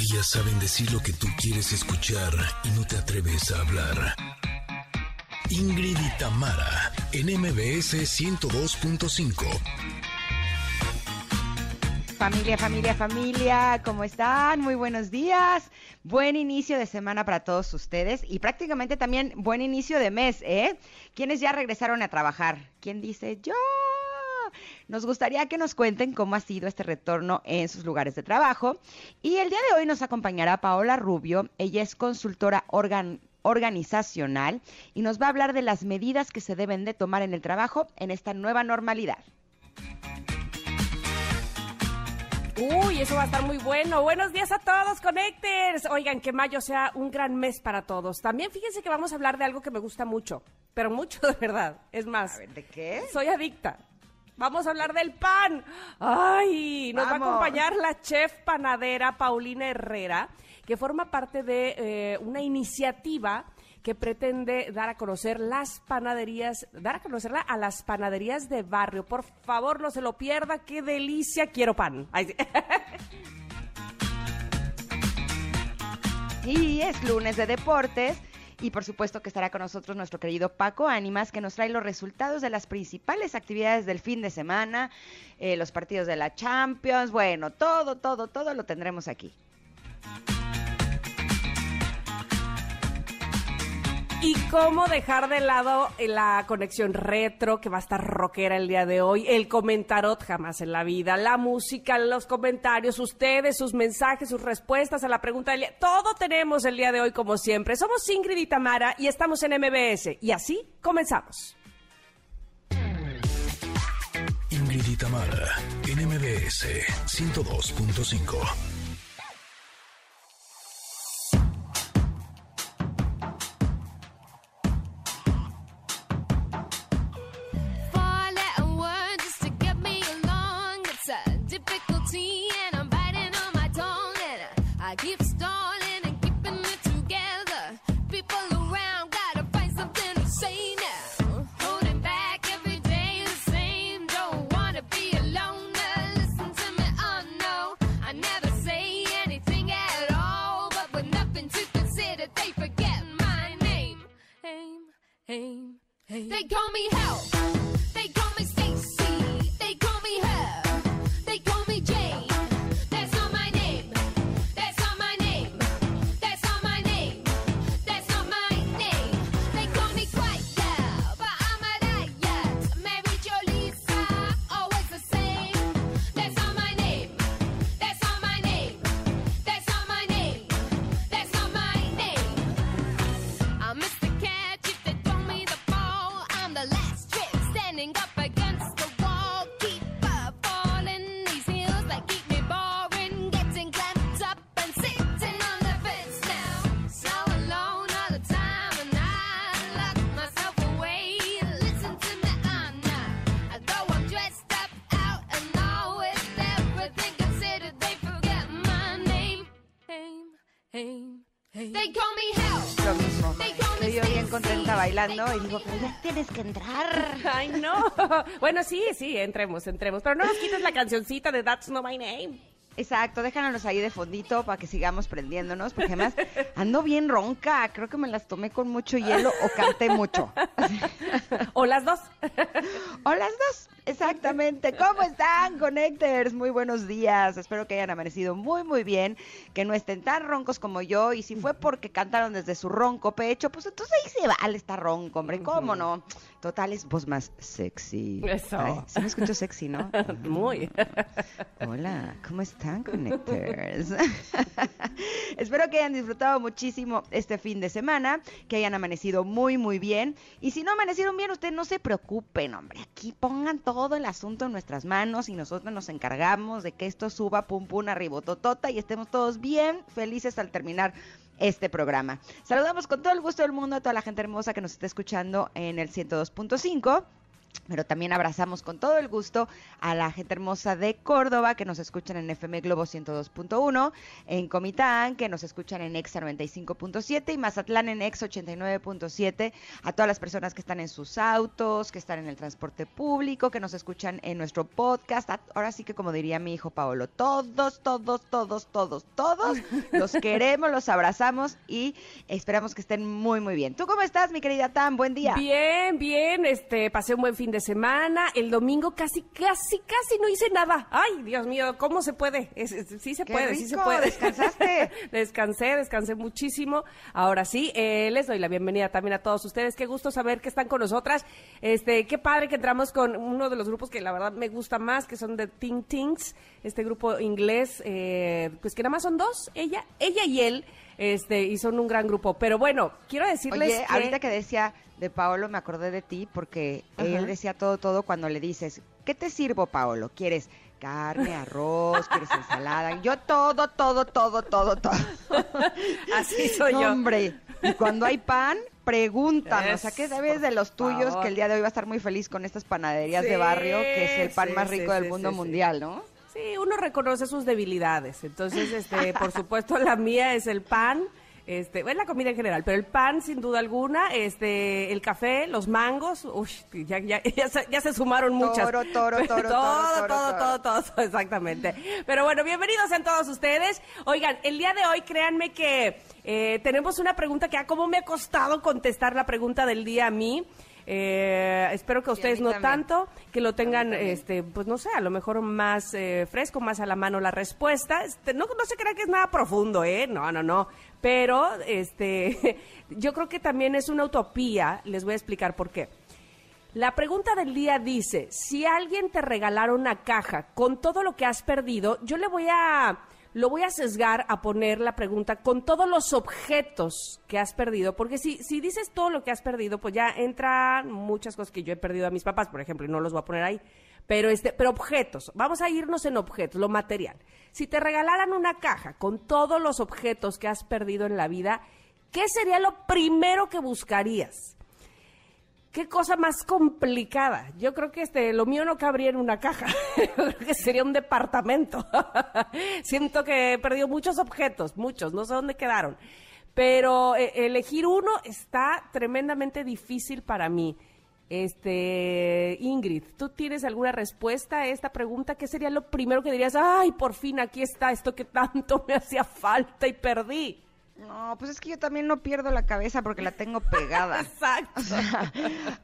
Ellas saben decir lo que tú quieres escuchar y no te atreves a hablar. Ingrid y Tamara, en MBS 102.5. Familia, familia, familia, ¿cómo están? Muy buenos días. Buen inicio de semana para todos ustedes y prácticamente también buen inicio de mes, ¿eh? ¿Quiénes ya regresaron a trabajar? ¿Quién dice yo? Nos gustaría que nos cuenten cómo ha sido este retorno en sus lugares de trabajo. Y el día de hoy nos acompañará Paola Rubio. Ella es consultora organizacional y nos va a hablar de las medidas que se deben de tomar en el trabajo en esta nueva normalidad. Uy, eso va a estar muy bueno. Buenos días a todos, Connectors. Oigan, que mayo sea un gran mes para todos. También fíjense que vamos a hablar de algo que me gusta mucho, pero mucho de verdad. Es más, ¿de qué? Soy adicta. Vamos a hablar del pan. Ay, nos va a acompañar la chef panadera Paulina Herrera, que forma parte de eh, una iniciativa que pretende dar a conocer las panaderías, dar a conocerla a las panaderías de barrio. Por favor, no se lo pierda, qué delicia, quiero pan. Y es lunes de deportes. Y por supuesto que estará con nosotros nuestro querido Paco Ánimas, que nos trae los resultados de las principales actividades del fin de semana, eh, los partidos de la Champions, bueno, todo, todo, todo lo tendremos aquí. Y cómo dejar de lado la conexión retro que va a estar rockera el día de hoy, el comentarot jamás en la vida, la música, los comentarios, ustedes, sus mensajes, sus respuestas a la pregunta del día. Todo tenemos el día de hoy como siempre. Somos Ingrid y Tamara y estamos en MBS. Y así comenzamos. Ingrid y Tamara en MBS 102.5. call me help. Y digo, pero ya tienes que entrar. Ay, no. Bueno, sí, sí, entremos, entremos. Pero no nos quites la cancioncita de That's Not My Name. Exacto, déjanos ahí de fondito para que sigamos prendiéndonos, porque además ando bien ronca, creo que me las tomé con mucho hielo o canté mucho. o las dos. o las dos, exactamente. ¿Cómo están, Connectors? Muy buenos días, espero que hayan amanecido muy, muy bien, que no estén tan roncos como yo, y si fue porque cantaron desde su ronco pecho, pues entonces ahí se vale estar ronco, hombre, ¿cómo no? Total, es voz más sexy. Eso. se me escucho sexy, ¿no? Muy. Hola, ¿cómo están, Connectors? Espero que hayan disfrutado muchísimo este fin de semana, que hayan amanecido muy, muy bien. Y si no amanecieron bien, ustedes no se preocupen, hombre. Aquí pongan todo el asunto en nuestras manos y nosotros nos encargamos de que esto suba pum pum arribototota y estemos todos bien felices al terminar este programa. Saludamos con todo el gusto del mundo a toda la gente hermosa que nos está escuchando en el 102.5 pero también abrazamos con todo el gusto a la gente hermosa de Córdoba que nos escuchan en FM Globo 102.1, en Comitán que nos escuchan en Exa 95.7 y Mazatlán en Exa 89.7, a todas las personas que están en sus autos, que están en el transporte público, que nos escuchan en nuestro podcast. Ahora sí que como diría mi hijo Paolo, todos, todos, todos, todos, todos los queremos, los abrazamos y esperamos que estén muy, muy bien. ¿Tú cómo estás, mi querida Tam? Buen día. Bien, bien, este, pasé un buen fin de semana. El domingo casi, casi, casi no hice nada. Ay, Dios mío, ¿cómo se puede? sí se puede, sí se puede. ¿Descansaste? descansé, descansé muchísimo. Ahora sí, eh, les doy la bienvenida también a todos ustedes. Qué gusto saber que están con nosotras. Este, qué padre que entramos con uno de los grupos que la verdad me gusta más, que son de Think Things, este grupo inglés, eh, pues que nada más son dos, ella, ella y él este, y son un gran grupo. Pero bueno, quiero decirles Oye, ahorita que decía de Paolo, me acordé de ti porque él decía todo, todo cuando le dices, ¿qué te sirvo, Paolo? ¿Quieres carne, arroz, quieres ensalada? Yo todo, todo, todo, todo, todo. Así soy yo. Hombre, y cuando hay pan, pregúntame, o sea, ¿qué sabes de los tuyos? Que el día de hoy va a estar muy feliz con estas panaderías de barrio, que es el pan más rico del mundo mundial, ¿no? Sí, uno reconoce sus debilidades. Entonces, este, por supuesto, la mía es el pan. Este, es la comida en general, pero el pan sin duda alguna, este, el café, los mangos, uy, ya, ya, ya, se, sumaron muchas. Toro, toro, toro, todo, todo, todo, todo, todo, exactamente. Pero bueno, bienvenidos a todos ustedes. Oigan, el día de hoy, créanme que eh, tenemos una pregunta que a cómo me ha costado contestar la pregunta del día a mí. Eh, espero que ustedes no tanto, que lo tengan, este, pues no sé, a lo mejor más eh, fresco, más a la mano la respuesta. Este, no, no se crea que es nada profundo, ¿eh? No, no, no. Pero, este, yo creo que también es una utopía. Les voy a explicar por qué. La pregunta del día dice, si alguien te regalara una caja con todo lo que has perdido, yo le voy a lo voy a sesgar a poner la pregunta con todos los objetos que has perdido, porque si, si dices todo lo que has perdido, pues ya entran muchas cosas que yo he perdido a mis papás, por ejemplo, y no los voy a poner ahí. Pero, este, pero objetos, vamos a irnos en objetos, lo material. Si te regalaran una caja con todos los objetos que has perdido en la vida, ¿qué sería lo primero que buscarías? qué cosa más complicada. Yo creo que este, lo mío no cabría en una caja. creo que sería un departamento. Siento que he perdido muchos objetos, muchos, no sé dónde quedaron. Pero eh, elegir uno está tremendamente difícil para mí. Este, Ingrid, ¿tú tienes alguna respuesta a esta pregunta? ¿Qué sería lo primero que dirías? Ay, por fin aquí está esto que tanto me hacía falta y perdí. No, pues es que yo también no pierdo la cabeza porque la tengo pegada. Exacto.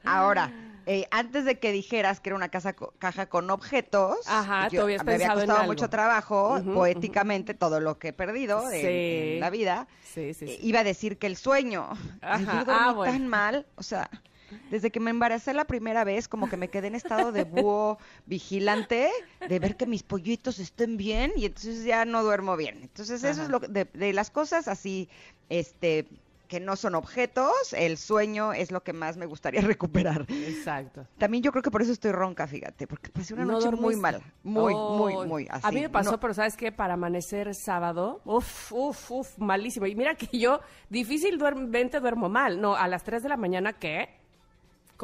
ahora, eh, antes de que dijeras que era una casa caja con objetos, Ajá, yo, me había costado mucho trabajo, poéticamente, todo lo que he perdido en, la vida. Sí, sí, eh, iba a decir que el sueño. Ajá. Ah, tan mal, o sea, desde que me embaracé la primera vez, como que me quedé en estado de búho vigilante, de ver que mis pollitos estén bien y entonces ya no duermo bien. Entonces eso es lo de, de las cosas así, este, que no son objetos, el sueño es lo que más me gustaría recuperar. Exacto. También yo creo que por eso estoy ronca, fíjate, porque pasé una noche muy mala, muy, muy, muy así. A mí me pasó, pero ¿sabes qué? Para amanecer sábado, uff, uff, uff, malísimo. Y mira que yo difícilmente duermo mal. No, a las 3 de la mañana, ¿qué?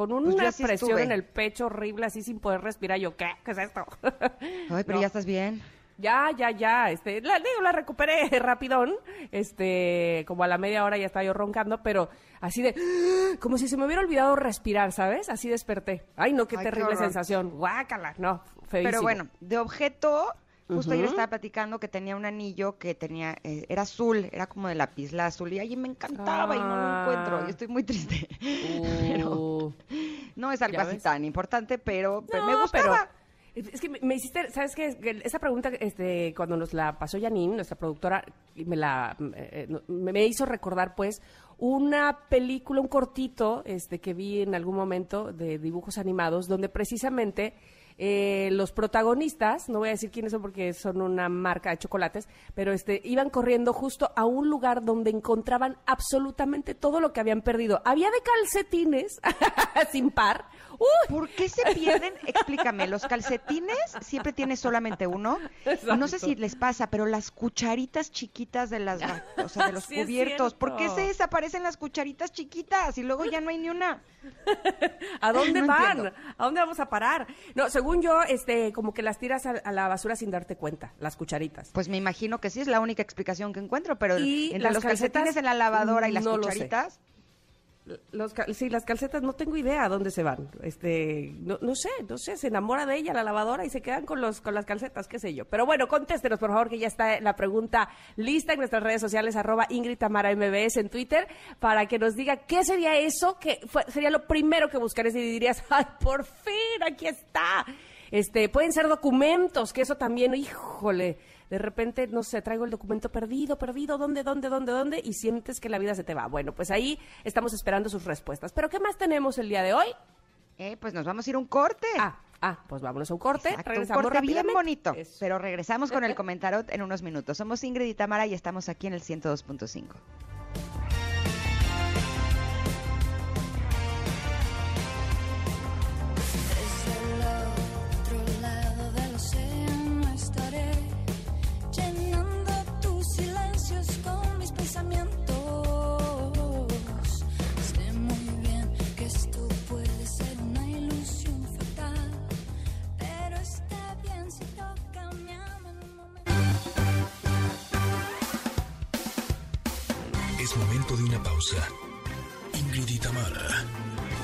Con una pues presión en el pecho horrible, así sin poder respirar. Yo, ¿qué? ¿Qué es esto? Ay, pero ya estás bien. Ya, ya, ya, este, la, digo, la recuperé rapidón, este, como a la media hora ya estaba yo roncando, pero así de, como si se me hubiera olvidado respirar, ¿sabes? Así desperté. Ay, no, qué terrible sensación, guácala, no, feísimo. Pero bueno, de objeto, Justo ayer estaba platicando que tenía un anillo que tenía, eh, era azul, era como de la azul, y ahí me encantaba y no lo encuentro, y estoy muy triste. Uh. no es algo así tan importante, pero, me gustaba. es que me, hiciste, ¿sabes qué? Esa pregunta, este, cuando nos la pasó Janine, nuestra productora, me la, eh, me hizo recordar, pues, una película, un cortito, este, que vi en algún momento de dibujos animados, donde precisamente eh, los protagonistas, no voy a decir quiénes son porque son una marca de chocolates, pero este, iban corriendo justo a un lugar donde encontraban absolutamente todo lo que habían perdido. Había de calcetines, sin par, ¿Por qué se pierden? Explícame, los calcetines siempre tienes solamente uno. No sé si les pasa, pero las cucharitas chiquitas de las, o sea, de los cubiertos, ¿por qué se desaparecen las cucharitas chiquitas y luego ya no hay ni una? ¿A dónde van? ¿A dónde vamos a parar? No, según yo, este, como que las tiras a, la basura sin darte cuenta, las cucharitas. Pues me imagino que sí, es la única explicación que encuentro, pero entre los calcetines en la lavadora y las cucharitas los, sí, las calcetas no tengo idea a dónde se van. Este, no, no, sé, no sé, se enamora de ella la lavadora y se quedan con los con las calcetas, qué sé yo. Pero bueno, contéstenos por favor que ya está la pregunta lista en nuestras redes sociales arroba Ingrid Tamara MBS en Twitter para que nos diga qué sería eso que sería lo primero que buscarías y dirías, ay, por fin, aquí está. Este, pueden ser documentos, que eso también, híjole, de repente, no sé, traigo el documento perdido, perdido, ¿dónde, dónde, dónde, dónde? Y sientes que la vida se te va. Bueno, pues ahí estamos esperando sus respuestas. Pero ¿qué más tenemos el día de hoy? Eh, pues nos vamos a ir a un corte. Ah, ah, pues vámonos a un corte. regresamos un corte bien bonito. Pero regresamos con el comentario en unos minutos. Somos Ingrid y Tamara y estamos aquí en el 102.5. una pausa. Ingrid y Tamara,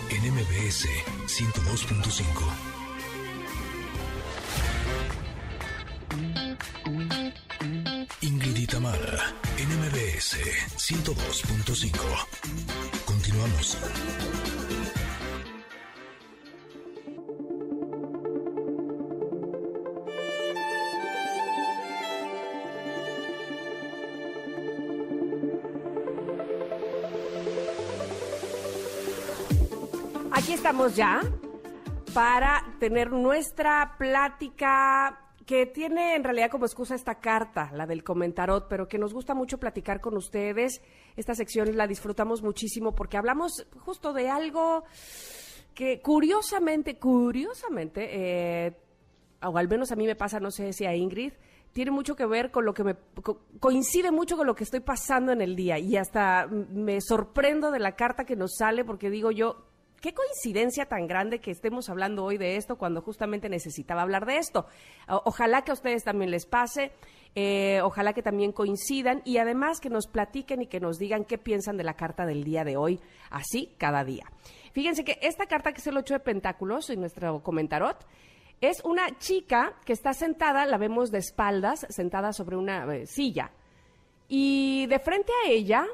en MBS 102.5. Ingrid y Tamara, en MBS 102.5. Continuamos. Estamos ya para tener nuestra plática que tiene en realidad como excusa esta carta, la del comentarot, pero que nos gusta mucho platicar con ustedes. Esta sección la disfrutamos muchísimo porque hablamos justo de algo que curiosamente, curiosamente, eh, o al menos a mí me pasa, no sé si a Ingrid, tiene mucho que ver con lo que me coincide mucho con lo que estoy pasando en el día y hasta me sorprendo de la carta que nos sale porque digo yo, qué coincidencia tan grande que estemos hablando hoy de esto cuando justamente necesitaba hablar de esto. ojalá que a ustedes también les pase, eh, ojalá que también coincidan y además que nos platiquen y que nos digan qué piensan de la carta del día de hoy, así cada día. Fíjense que esta carta que es el 8 de Pentáculos en nuestro comentarot, es una chica que está sentada, la vemos de espaldas, sentada sobre una eh, silla. Y de frente a ella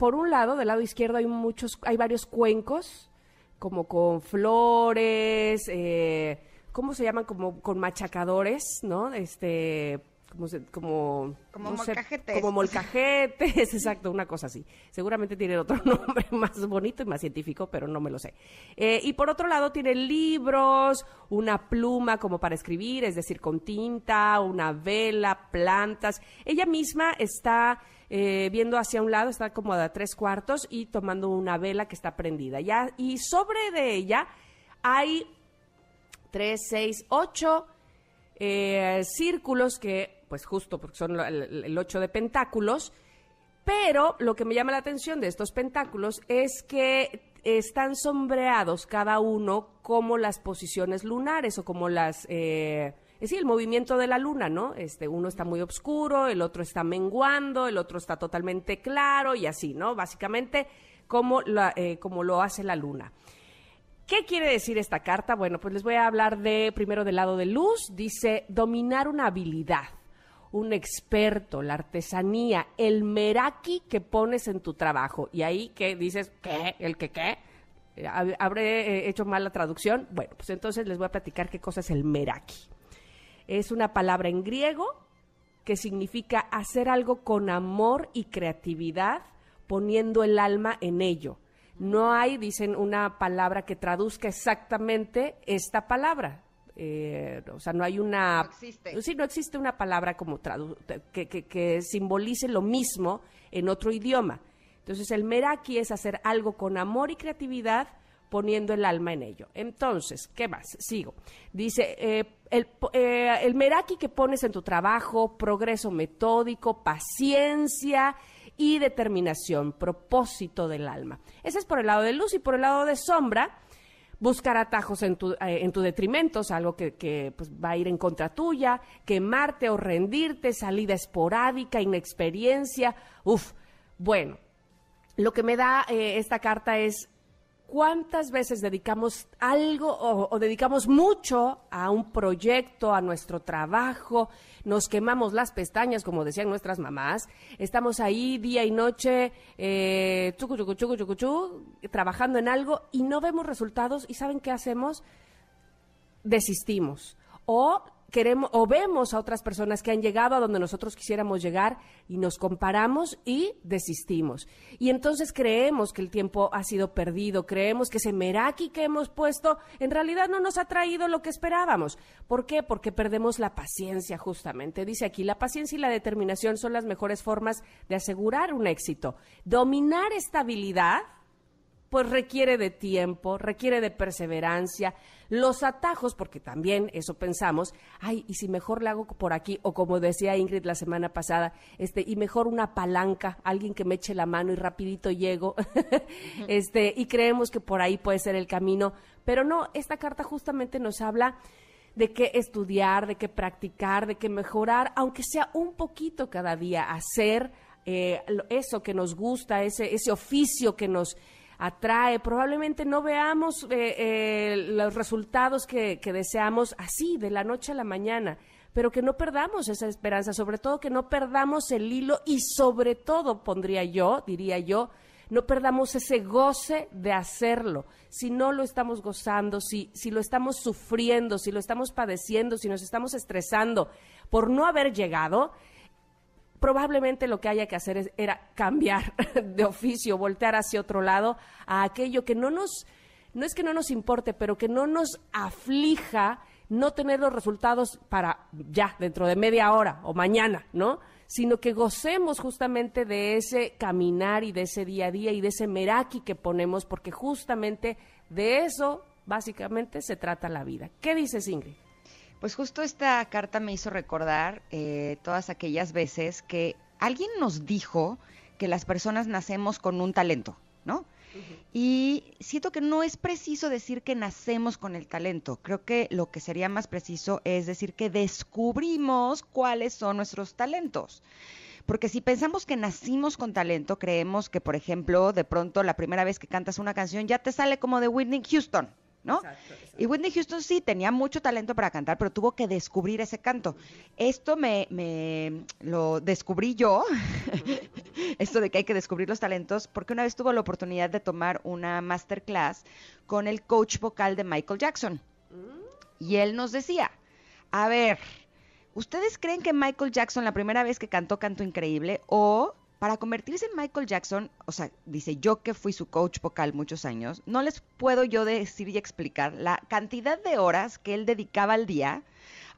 por un lado, del lado izquierdo hay muchos, hay varios cuencos, como con flores, eh, ¿cómo se llaman? Como con machacadores, ¿no? Este, como, como, como molcajetes. como molcajetes, exacto, una cosa así. Seguramente tiene otro nombre más bonito y más científico, pero no me lo sé. Eh, y por otro lado tiene libros, una pluma como para escribir, es decir, con tinta, una vela, plantas. Ella misma está eh, viendo hacia un lado, está como a tres cuartos y tomando una vela que está prendida. Ya, y sobre de ella hay tres, seis, ocho eh, círculos que, pues justo porque son el, ocho de pentáculos, pero lo que me llama la atención de estos pentáculos es que están sombreados cada uno como las posiciones lunares o como las... Eh, es decir, el movimiento de la luna, ¿no? Este, uno está muy oscuro, el otro está menguando, el otro está totalmente claro y así, ¿no? Básicamente, como, eh, lo hace la luna. ¿Qué quiere decir esta carta? Bueno, pues les voy a hablar de primero del lado de luz. Dice dominar una habilidad, un experto, la artesanía, el meraki que pones en tu trabajo. Y ahí que dices, ¿qué? ¿El qué qué? Eh, ¿Habré eh, hecho mal la traducción? Bueno, pues entonces les voy a platicar qué cosa es el meraki. Es una palabra en griego que significa hacer algo con amor y creatividad, poniendo el alma en ello. No hay, dicen, una palabra que traduzca exactamente esta palabra. Eh, o sea, no hay una... No existe. Sí, no existe una palabra como que, que, que, simbolice lo mismo en otro idioma. Entonces, el meraki es hacer algo con amor y creatividad, poniendo el alma en ello. Entonces, ¿qué más? Sigo. Dice, eh, el, eh, el meraki que pones en tu trabajo, progreso metódico, paciencia y determinación, propósito del alma. Ese es por el lado de luz y por el lado de sombra buscar atajos en tu, eh, en tu detrimento, algo que, que pues, va a ir en contra tuya, quemarte o rendirte, salida esporádica, inexperiencia. Uf, bueno, lo que me da eh, esta carta es cuántas veces dedicamos algo o, dedicamos mucho a un proyecto, a nuestro trabajo, nos quemamos las pestañas, como decían nuestras mamás, estamos ahí día y noche, eh, chucu, chucu, chucu, chucu, chucu, trabajando en algo y no vemos resultados y ¿saben qué hacemos? Desistimos. O queremos o vemos a otras personas que han llegado a donde nosotros quisiéramos llegar y nos comparamos y desistimos. Y entonces creemos que el tiempo ha sido perdido, creemos que ese meraki que hemos puesto en realidad no nos ha traído lo que esperábamos. ¿Por qué? Porque perdemos la paciencia justamente. Dice aquí, la paciencia y la determinación son las mejores formas de asegurar un éxito. Dominar estabilidad pues requiere de tiempo, requiere de perseverancia. Los atajos, porque también eso pensamos, ay, y si mejor le hago por aquí, o como decía Ingrid la semana pasada, este, y mejor una palanca, alguien que me eche la mano y rapidito llego, este, y creemos que por ahí puede ser el camino, pero no, esta carta justamente nos habla de qué estudiar, de qué practicar, de qué mejorar, aunque sea un poquito cada día, hacer eh, eso que nos gusta, ese, ese oficio que nos atrae. Probablemente no veamos eh, eh, los resultados que, que deseamos así, de la noche a la mañana pero que no perdamos esa esperanza, sobre todo que no perdamos el hilo y sobre todo, pondría yo, diría yo, no perdamos ese goce de hacerlo. Si no lo estamos gozando, si, si lo estamos sufriendo, si lo estamos padeciendo, si nos estamos estresando por no haber llegado, probablemente lo que haya que hacer es, era cambiar de oficio, voltear hacia otro lado, a aquello que no nos, no es que no nos importe, pero que no nos aflija no tener los resultados para ya, dentro de media hora o mañana, ¿no? Sino que gocemos justamente de ese caminar y de ese día a día y de ese meraki que ponemos, porque justamente de eso, básicamente, se trata la vida. ¿Qué dices, Ingrid? Pues justo esta carta me hizo recordar eh, todas aquellas veces que alguien nos dijo que las personas nacemos con un talento, ¿no? Y siento que no es preciso decir que nacemos con el talento. Creo que lo que sería más preciso es decir que descubrimos cuáles son nuestros talentos. Porque si pensamos que nacimos con talento, creemos que, por ejemplo, de pronto la primera vez que cantas una canción ya te sale como de Whitney Houston, ¿no? Y Whitney Houston sí tenía mucho talento para cantar, pero tuvo que descubrir ese canto. Esto me, me lo descubrí yo, esto de que hay que descubrir los talentos, porque una vez tuvo la oportunidad de tomar una masterclass con el coach vocal de Michael Jackson. Mm. Y él nos decía, a ver, ¿ustedes creen que Michael Jackson la primera vez que cantó cantó increíble o para convertirse en Michael Jackson, o sea, dice yo que fui su coach vocal muchos años, no les puedo yo decir y explicar la cantidad de horas que él dedicaba al día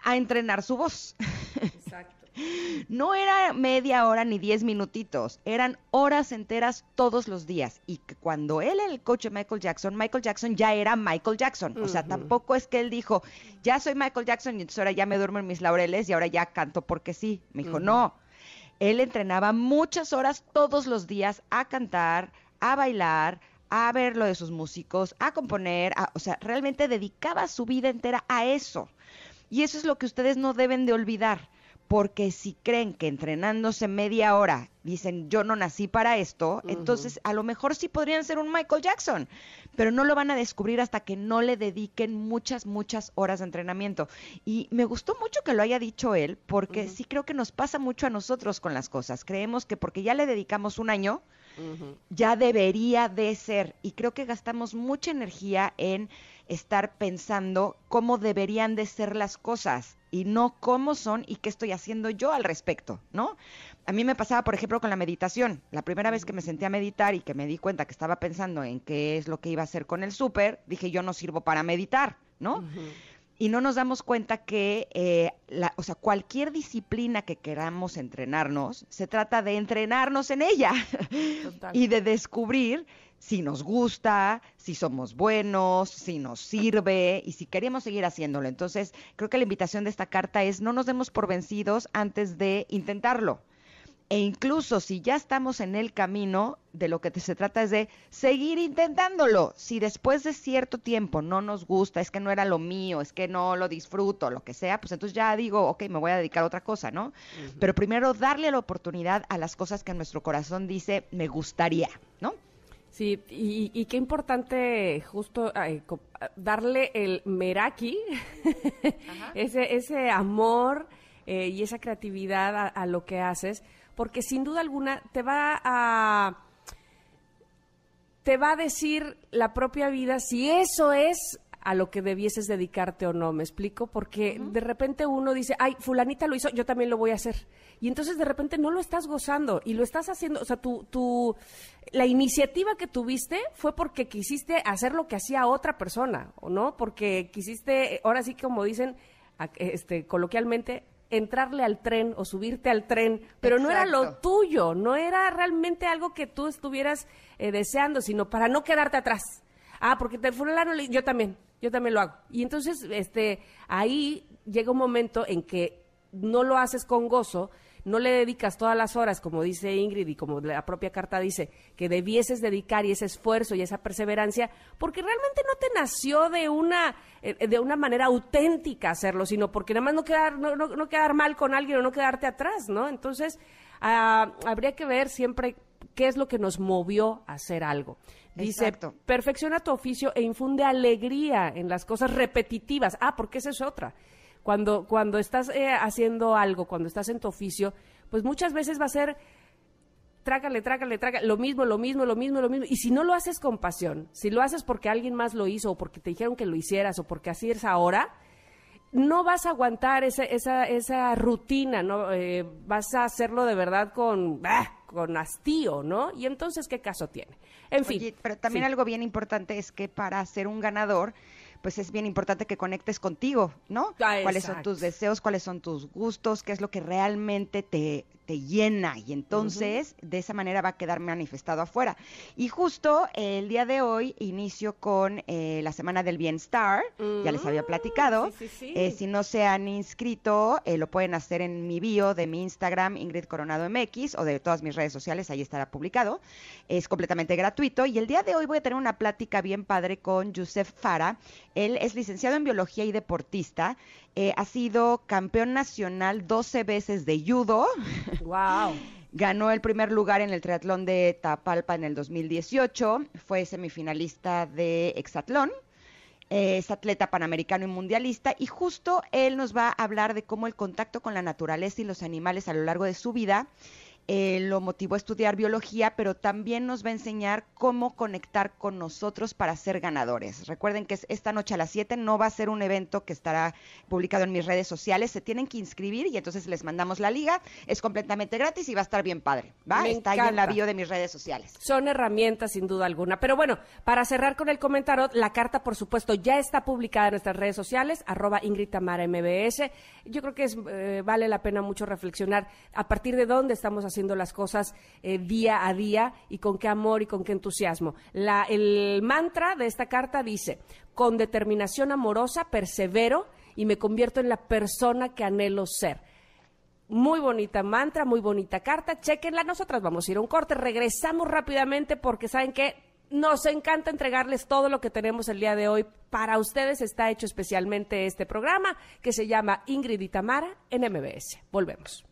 a entrenar su voz. Exacto. No era media hora ni diez minutitos, eran horas enteras todos los días. Y que cuando él era el coach de Michael Jackson, Michael Jackson ya era Michael Jackson. O sea, tampoco es que él dijo, ya soy Michael Jackson y entonces ahora ya me duermo en mis laureles y ahora ya canto porque sí. Me dijo, no, él entrenaba muchas horas todos los días a cantar, a bailar, a ver lo de sus músicos, a componer, o sea, realmente dedicaba su vida entera a eso. Y eso es lo que ustedes no deben de olvidar porque si creen que entrenándose media hora dicen yo no nací para esto, entonces a lo mejor sí podrían ser un Michael Jackson, pero no lo van a descubrir hasta que no le dediquen muchas, muchas horas de entrenamiento. Y me gustó mucho que lo haya dicho él, porque sí creo que nos pasa mucho a nosotros con las cosas. Creemos que porque ya le dedicamos un año, ya debería de ser. Y creo que gastamos mucha energía en estar pensando cómo deberían de ser las cosas y no cómo son y qué estoy haciendo yo al respecto, ¿no? A mí me pasaba, por ejemplo, con la meditación. La primera vez que me senté a meditar y que me di cuenta que estaba pensando en qué es lo que iba a hacer con el súper, dije, yo no sirvo para meditar, ¿no? Y no nos damos cuenta que, eh, la, o sea, cualquier disciplina que queramos entrenarnos, se trata de entrenarnos en ella y de descubrir si nos gusta, si somos buenos, si nos sirve y si queremos seguir haciéndolo. Entonces, creo que la invitación de esta carta es no nos demos por vencidos antes de intentarlo. E incluso si ya estamos en el camino, de lo que se trata es de seguir intentándolo. Si después de cierto tiempo no nos gusta, es que no era lo mío, es que no lo disfruto, lo que sea, pues entonces ya digo, ok, me voy a dedicar a otra cosa, ¿no? Pero primero darle la oportunidad a las cosas que nuestro corazón dice, me gustaría, ¿no? Sí, y, qué importante justo darle el meraki, ese, ese amor eh, y esa creatividad a, lo que haces, porque sin duda alguna te va a te va a decir la propia vida si eso es a lo que debieses dedicarte o no, ¿me explico? Porque de repente uno dice, ay, fulanita lo hizo, yo también lo voy a hacer. Y entonces de repente no lo estás gozando y lo estás haciendo, o sea, tu, tu, la iniciativa que tuviste fue porque quisiste hacer lo que hacía otra persona, ¿o no? Porque quisiste, ahora sí como dicen, este, coloquialmente, entrarle al tren o subirte al tren, pero no era lo tuyo, no era realmente algo que tú estuvieras eh, deseando, sino para no quedarte atrás. Ah, porque te fulano, yo también, yo también lo hago. Y entonces, este, ahí llega un momento en que no lo haces con gozo, no le dedicas todas las horas, como dice Ingrid y como la propia carta dice, que debieses dedicar y ese esfuerzo y esa perseverancia, porque realmente no te nació de una, eh, de una manera auténtica hacerlo, sino porque nada más no quedar, no, no, quedar mal con alguien o no quedarte atrás, ¿no? Entonces, ah, habría que ver siempre qué es lo que nos movió a hacer algo. Dice, perfecciona tu oficio e infunde alegría en las cosas repetitivas. Ah, porque esa es otra. Cuando, cuando estás eh, haciendo algo, cuando estás en tu oficio, pues muchas veces va a ser trágale, trágale, trágale, lo mismo, lo mismo, lo mismo, lo mismo. Y si no lo haces con pasión, si lo haces porque alguien más lo hizo, o porque te dijeron que lo hicieras, o porque así es ahora, no vas a aguantar esa, esa, esa rutina, ¿no? Eh, vas a hacerlo de verdad con, ah, con hastío, ¿no? Y entonces, ¿qué caso tiene? En fin. Pero también algo bien importante es que para ser un ganador, pues es bien importante que conectes contigo, ¿no? Ah, cuáles son tus deseos, cuáles son tus gustos, qué es lo que realmente te, te llena y entonces de esa manera va a quedar manifestado afuera. Y justo el día de hoy inicio con eh, la Semana del Bienestar, ya les había platicado. Eh, si no se han inscrito, eh, lo pueden hacer en mi bio de mi Instagram, Ingrid Coronado MX, o de todas mis redes sociales, ahí estará publicado. Es completamente gratuito y el día de hoy voy a tener una plática bien padre con Yusef Fara. Él es licenciado en biología y deportista. Eh, ha sido campeón nacional 12 veces de judo. ¡Wow! Ganó el primer lugar en el triatlón de Tapalpa en el 2018. Fue semifinalista de hexatlón. es atleta panamericano y mundialista. Y justo él nos va a hablar de cómo el contacto con la naturaleza y los animales a lo largo de su vida eh, lo motivó a estudiar biología, pero también nos va a enseñar cómo conectar con nosotros para ser ganadores. Recuerden que esta noche a las 7 no va a ser un evento que estará publicado en mis redes sociales, se tienen que inscribir y entonces les mandamos la liga, es completamente gratis y va a estar bien padre, ¿va? Está ahí en la bio de mis redes sociales. Son herramientas sin duda alguna, pero bueno, para cerrar con el comentario, la carta por supuesto ya está publicada en nuestras redes sociales, arroba Ingrid Tamara MBS. Yo creo que es, eh, vale la pena mucho reflexionar a partir de dónde estamos haciendo las cosas eh, día a día y con qué amor y con qué entusiasmo. La, el mantra de esta carta dice, con determinación amorosa, persevero y me convierto en la persona que anhelo ser. Muy bonita mantra, muy bonita carta. Chequenla. Nosotras vamos a ir a un corte. Regresamos rápidamente porque saben que nos encanta entregarles todo lo que tenemos el día de hoy. Para ustedes está hecho especialmente este programa que se llama Ingrid y Tamara en MBS. Volvemos.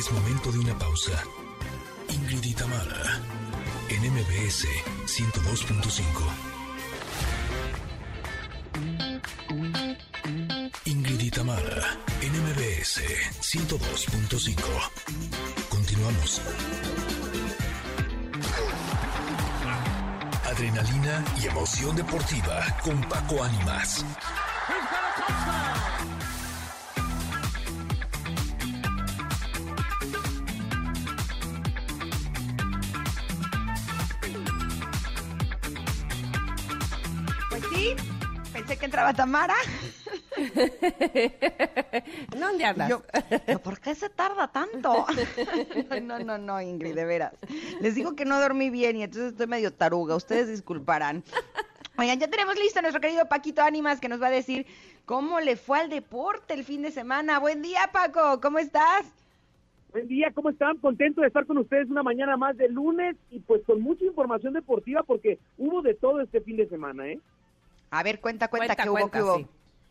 Es momento de una pausa. Ingrid y en MBS 102.5. Ingrid y en MBS 102.5. Continuamos. adrenalina y emoción deportiva con Paco Ánimas. entraba Tamara. ¿Dónde andas? Yo, ¿por qué se tarda tanto? No, no, no, Ingrid, de veras. Les digo que no dormí bien y entonces estoy medio taruga. Ustedes disculparán. Oigan, ya tenemos listo a nuestro querido Paquito Ánimas que nos va a decir cómo le fue al deporte el fin de semana. Buen día, Paco, ¿cómo estás? Buen día, ¿cómo están? Contento de estar con ustedes una mañana más de lunes y pues con mucha información deportiva porque hubo de todo este fin de semana, ¿eh? A ver, cuenta, cuenta, Cuenta, ¿qué hubo, qué hubo? sí.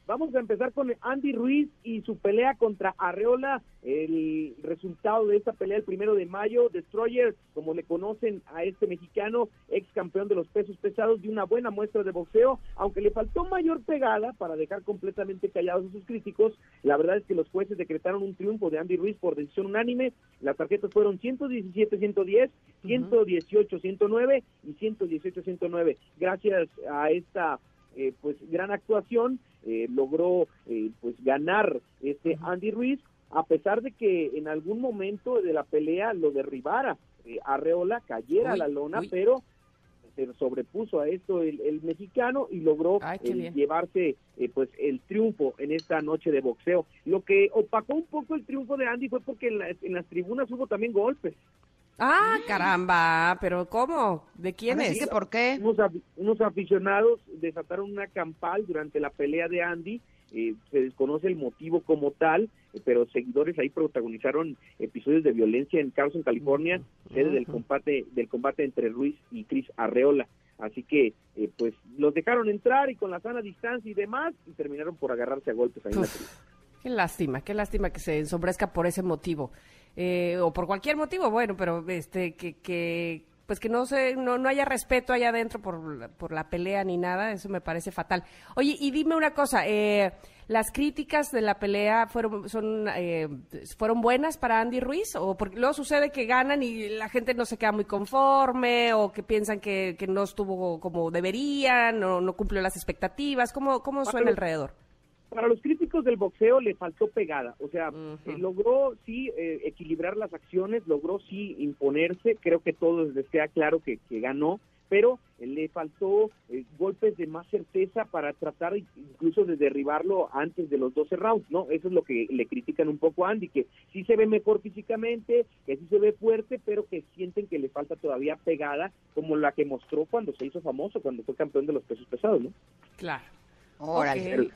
Vamos a empezar con Andy Ruiz y su pelea contra Arreola. El resultado de esta pelea el primero de mayo, Destroyer, como le conocen a este mexicano, ex campeón de los pesos pesados, dio una buena muestra de boxeo, aunque le faltó mayor pegada para dejar completamente callados a sus críticos. La verdad es que los jueces decretaron un triunfo de Andy Ruiz por decisión unánime. Las tarjetas fueron 117-110, 118-109 y 118-109. Gracias a esta eh, pues gran actuación eh, logró eh, pues ganar este Andy Ruiz a pesar de que en algún momento de la pelea lo derribara eh, Arreola cayera a la lona uy. pero se sobrepuso a esto el, el mexicano y logró Ay, eh, llevarse eh, pues el triunfo en esta noche de boxeo. Lo que opacó un poco el triunfo de Andy fue porque en, la- en las tribunas hubo también golpes. Ah, caramba, pero ¿cómo? ¿De quién es? ¿Por qué? Unos, afi- unos aficionados desataron una campal durante la pelea de Andy. eh, se desconoce el motivo como tal, eh, pero seguidores ahí protagonizaron episodios de violencia en Carson, California, sede del combate del combate entre Ruiz y Chris Arreola. Así que, eh, pues, los dejaron entrar y con la sana distancia y demás, y terminaron por agarrarse a golpes ahí en la. Qué lástima, qué lástima que se ensombrezca por ese motivo. Eh, o por cualquier motivo, bueno, pero este que, que pues que no se no, no haya respeto allá adentro por, la- por la pelea ni nada, eso me parece fatal. Oye, y dime una cosa, eh, las críticas de la pelea fueron son eh, fueron buenas para Andy Ruiz o porque luego sucede que ganan y la gente no se queda muy conforme o que piensan que, que no estuvo como deberían o no cumplió las expectativas, ¿cómo cómo suena Pablo, alrededor? Para los críticos del boxeo le faltó pegada, o sea, eh, logró sí eh, equilibrar las acciones, logró sí imponerse, creo que todos les queda claro que, que ganó, pero eh, le faltó eh, golpes de más certeza para tratar incluso de derribarlo antes de los 12 rounds, ¿no? Eso es lo que le critican un poco a Andy, que sí se ve mejor físicamente, que sí se ve fuerte, pero que sienten que le falta todavía pegada, como la que mostró cuando se hizo famoso, cuando fue campeón de los pesos pesados, ¿no? Claro. Órale. Ok.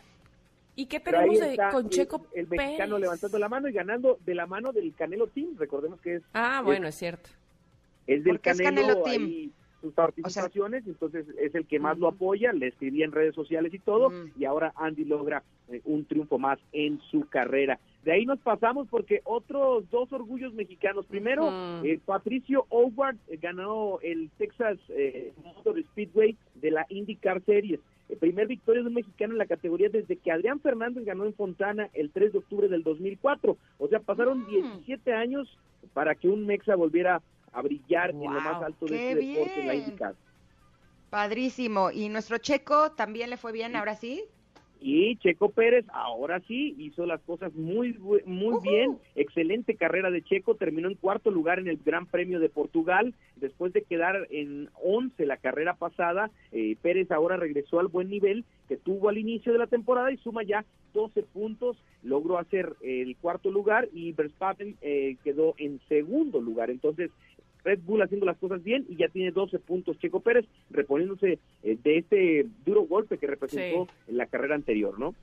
¿Y qué tenemos de- con el- Checo el, mexicano Pérez? levantando la mano y ganando de la mano del Canelo Team. Recordemos que es, Ah, bueno, es cierto. es del ¿Por qué es Canelo, Canelo Team? ahí sus participaciones, entonces es el que más lo apoya, le escribía en redes sociales y todo, y ahora Andy logra eh, un triunfo más en su carrera. De ahí nos pasamos porque otros dos orgullos mexicanos. Primero, eh, Patricio Howard eh, ganó el Texas eh, Motor Speedway de la IndyCar Series. El primer victoria de un mexicano en la categoría desde que Adrián Fernández ganó en Fontana el 3 de octubre del 2004. O sea, pasaron Mm. 17 años para que un mexa volviera a brillar en lo más alto de este deporte en la. IndyCar. Padrísimo. ¿Y nuestro Checo también le fue bien ahora sí? Y Checo Pérez ahora sí hizo las cosas muy muy bien, excelente carrera de Checo, terminó en cuarto lugar en el Gran Premio de Portugal, después de quedar en 11 la carrera pasada, eh, Pérez ahora regresó al buen nivel que tuvo al inicio de la temporada y suma ya 12 puntos, logró hacer el cuarto lugar y Verstappen eh, quedó en segundo lugar, entonces Red Bull haciendo las cosas bien y ya tiene 12 puntos Checo Pérez, reponiéndose eh, de este duro golpe que representó en la carrera anterior, ¿no?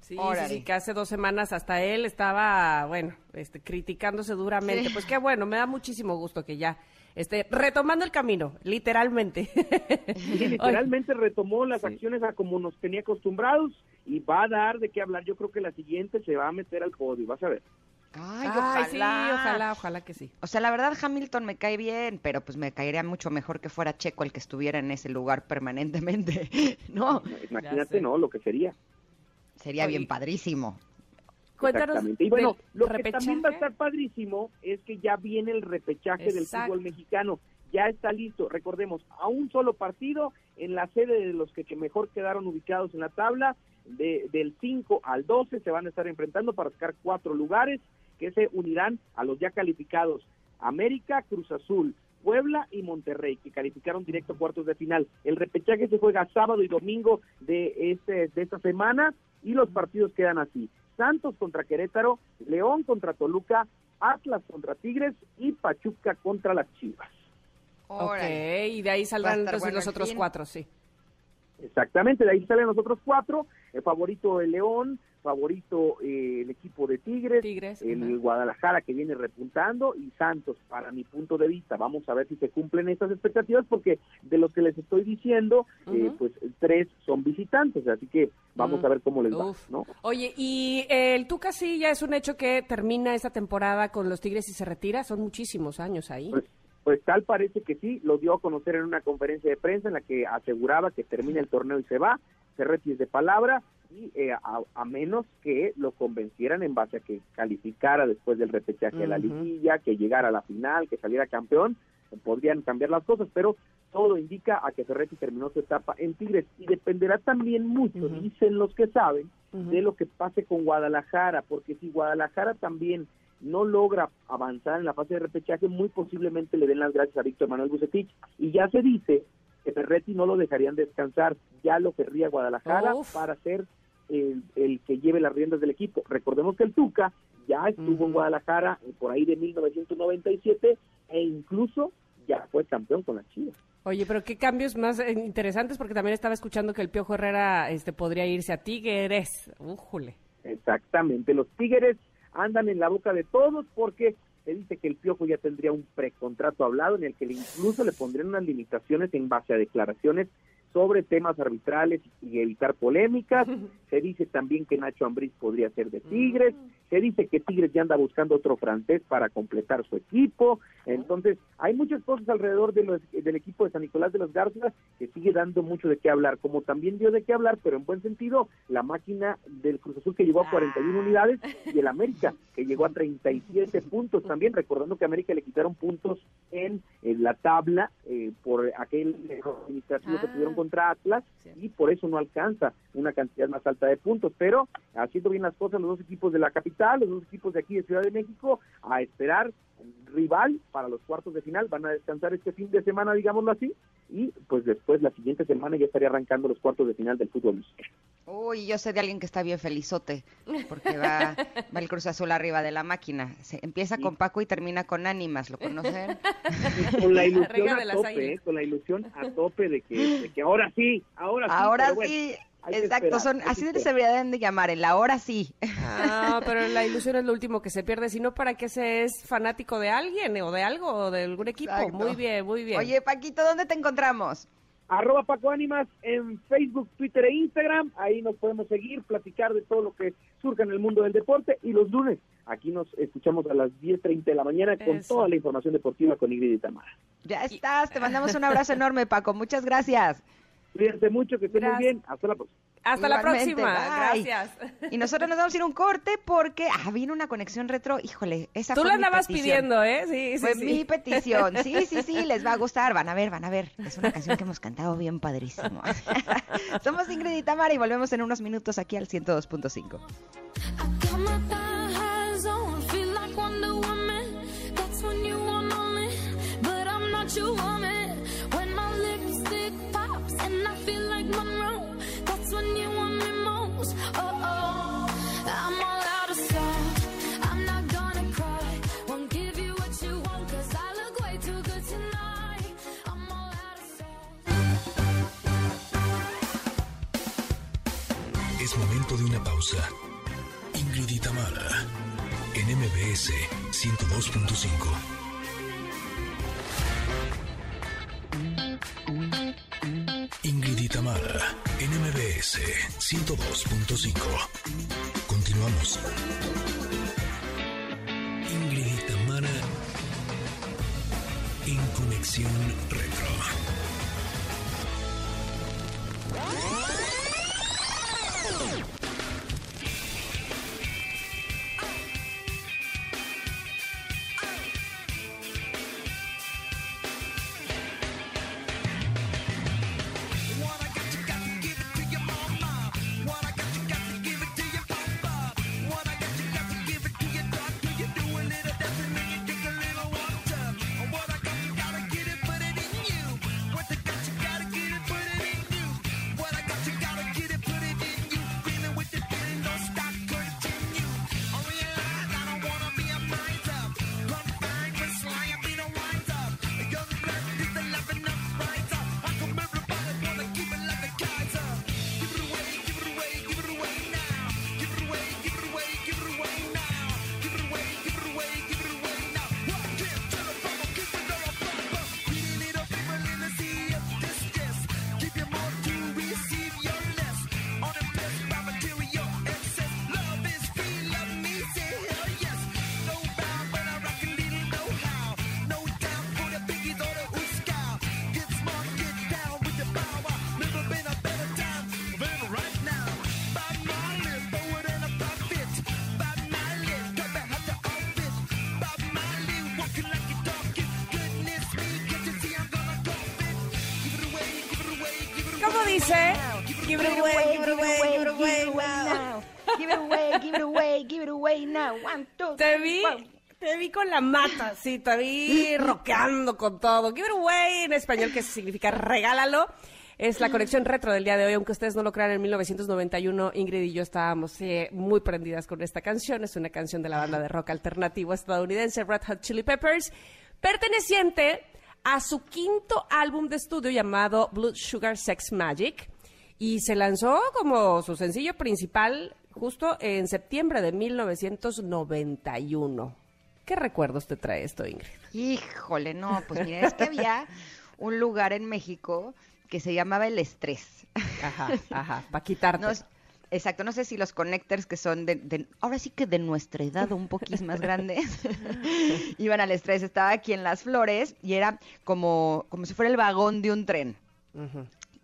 Sí, sí, sí, que hace dos semanas hasta él estaba, bueno, este, criticándose duramente. Sí. Pues qué bueno, me da muchísimo gusto que ya esté retomando el camino, literalmente. Literalmente retomó las Sí. acciones a como nos tenía acostumbrados y va a dar de qué hablar. Yo creo que la siguiente se va a meter al podio, vas a ver. Ay, Ay, ojalá. sí, ojalá, ojalá que sí. O sea, la verdad Hamilton me cae bien, pero pues me caería mucho mejor que fuera Checo el que estuviera en ese lugar permanentemente. No, Imagínate. ¿no? Lo que sería. sería Oye. bien padrísimo. Cuéntanos Exactamente. Y bueno, lo que también va a estar padrísimo es que ya viene el repechaje del fútbol mexicano. ya está listo. Recordemos, a un solo partido en la sede de los que, mejor quedaron ubicados en la tabla, de, del 5 al 12 se van a estar enfrentando para sacar cuatro lugares que se unirán a los ya calificados América, Cruz Azul, Puebla y Monterrey, que calificaron directo a cuartos de final. El repechaje se juega sábado y domingo de, este, de esta semana y los partidos quedan así. Santos contra Querétaro, León contra Toluca, Atlas contra Tigres y Pachuca contra las Chivas. Ok, y de ahí saldrán entonces los otros cuatro, sí. Exactamente, de ahí salen los otros cuatro. El favorito el León, favorito eh, el equipo de Tigres, el Guadalajara que viene repuntando y Santos, para mi punto de vista. Vamos a ver si se cumplen estas expectativas porque de lo que les estoy diciendo, eh, pues tres son visitantes, así que vamos a ver cómo les va. ¿no? Oye, y el Tuca sí ya es un hecho que termina esta temporada con los Tigres y se retira, son muchísimos años ahí. Pues, pues tal parece que sí, lo dio a conocer en una conferencia de prensa en la que aseguraba que termina el torneo y se va, se retire de palabra y eh, a, menos que lo convencieran en base a que calificara después del repechaje de la liguilla, que llegara a la final, que saliera campeón, podrían cambiar las cosas, pero todo indica a que Ferretti terminó su etapa en Tigres. Y dependerá también mucho, dicen los que saben, de lo que pase con Guadalajara, porque si Guadalajara también no logra avanzar en la fase de repechaje, muy posiblemente le den las gracias a Víctor Manuel Bucetich. Y ya se dice que Ferretti no lo dejarían descansar, ya lo querría Guadalajara para ser el, que lleve las riendas del equipo. Recordemos que el Tuca ya estuvo en Guadalajara por ahí de 1997 e incluso ya fue campeón con las Chivas. Oye, pero qué cambios más eh, interesantes, porque también estaba escuchando que el Piojo Herrera este, podría irse a Tigres. Újule. Exactamente, los Tigres andan en la boca de todos porque se dice que el Piojo ya tendría un precontrato hablado en el que incluso le pondrían unas limitaciones en base a declaraciones sobre temas arbitrales y evitar polémicas. Se dice también que Nacho Ambriz podría ser de Tigres. Se dice que Tigres ya anda buscando otro francés para completar su equipo. Entonces, hay muchas cosas alrededor de del equipo de San Nicolás de los Garza que sigue dando mucho de qué hablar, como también dio de qué hablar, pero en buen sentido, la máquina del Cruz Azul que llegó a 41 ah. unidades y el América que llegó a 37 puntos también, recordando que a América le quitaron puntos en, la tabla eh, por aquel administrativo que ah. tuvieron contra Atlas y por eso no alcanza una cantidad más alta de puntos, pero haciendo bien las cosas los dos equipos de la capital, los dos equipos de aquí de Ciudad de México, a esperar rival para los cuartos de final, van a descansar este fin de semana, digámoslo así, y pues después la siguiente semana ya estaría arrancando los cuartos de final del fútbol mexicano. Uy, yo sé de alguien que está bien felizote, porque va, va el Cruz Azul arriba de la máquina. Se, empieza con Paco y termina con Ánimas, ¿lo conocen? con la ilusión a tope, ¿eh? con la ilusión a tope de que, que ahora sí, ahora sí. Ahora sí. Exacto, son, así se deberían de llamar, el ahora sí. Ah, pero la ilusión es lo último que se pierde, sino para que se es fanático de alguien o de algo o de algún equipo. Muy bien, muy bien. Oye, Paquito, ¿dónde te encontramos? Arroba Paco Ánimas en Facebook, Twitter e Instagram. Ahí nos podemos seguir, platicar de todo lo que surja en el mundo del deporte. Y los lunes, aquí nos escuchamos a las 10.30 de la mañana con toda la información deportiva con Ingrid y Tamara. Ya estás, te mandamos un abrazo enorme, Paco. Muchas gracias. Cuídense mucho, que estén muy bien. Hasta la próxima. Hasta la próxima. Gracias. Y nosotros nos vamos a ir un corte porque ah, vino una conexión retro. Híjole, esa Tú la andabas pidiendo, ¿eh? Sí, sí. Fue mi petición. Sí, sí, sí, les va a gustar. Van a ver, van a ver. Es una canción que hemos cantado bien padrísimo. Somos Ingrid y Tamara y volvemos en unos minutos aquí al 102.5. de una pausa. Ingrid y Tamara, en MBS 102.5. Ingrid y Tamara, en MBS 102.5. Continuamos. Ingrid y Tamara, en conexión retro. ¿Cómo dice? Give it away, give it away, give it away now. Give it away, give it away, give it away now. One, two, Te vi, te vi con la mata, sí, te vi rockeando con todo. Give it away en español, que significa regálalo. Es la conexión retro del día de hoy, aunque ustedes no lo crean, en 1991 Ingrid y yo estábamos eh, muy prendidas con esta canción. Es una canción de la banda de rock alternativo estadounidense Red Hot Chili Peppers, perteneciente a su quinto álbum de estudio llamado Blood Sugar Sex Magic y se lanzó como su sencillo principal justo en septiembre de 1991. ¿Qué recuerdos te trae esto, Ingrid? Híjole, no, pues mira, es que había un lugar en México que se llamaba El Estrés. Ajá, ajá, para quitarte. Exacto, no sé si los connectors que son de, de- ahora sí que de nuestra edad un poquís más grandes, iban al Estrés. Estaba aquí en Las Flores y era como, como si fuera el vagón de un tren.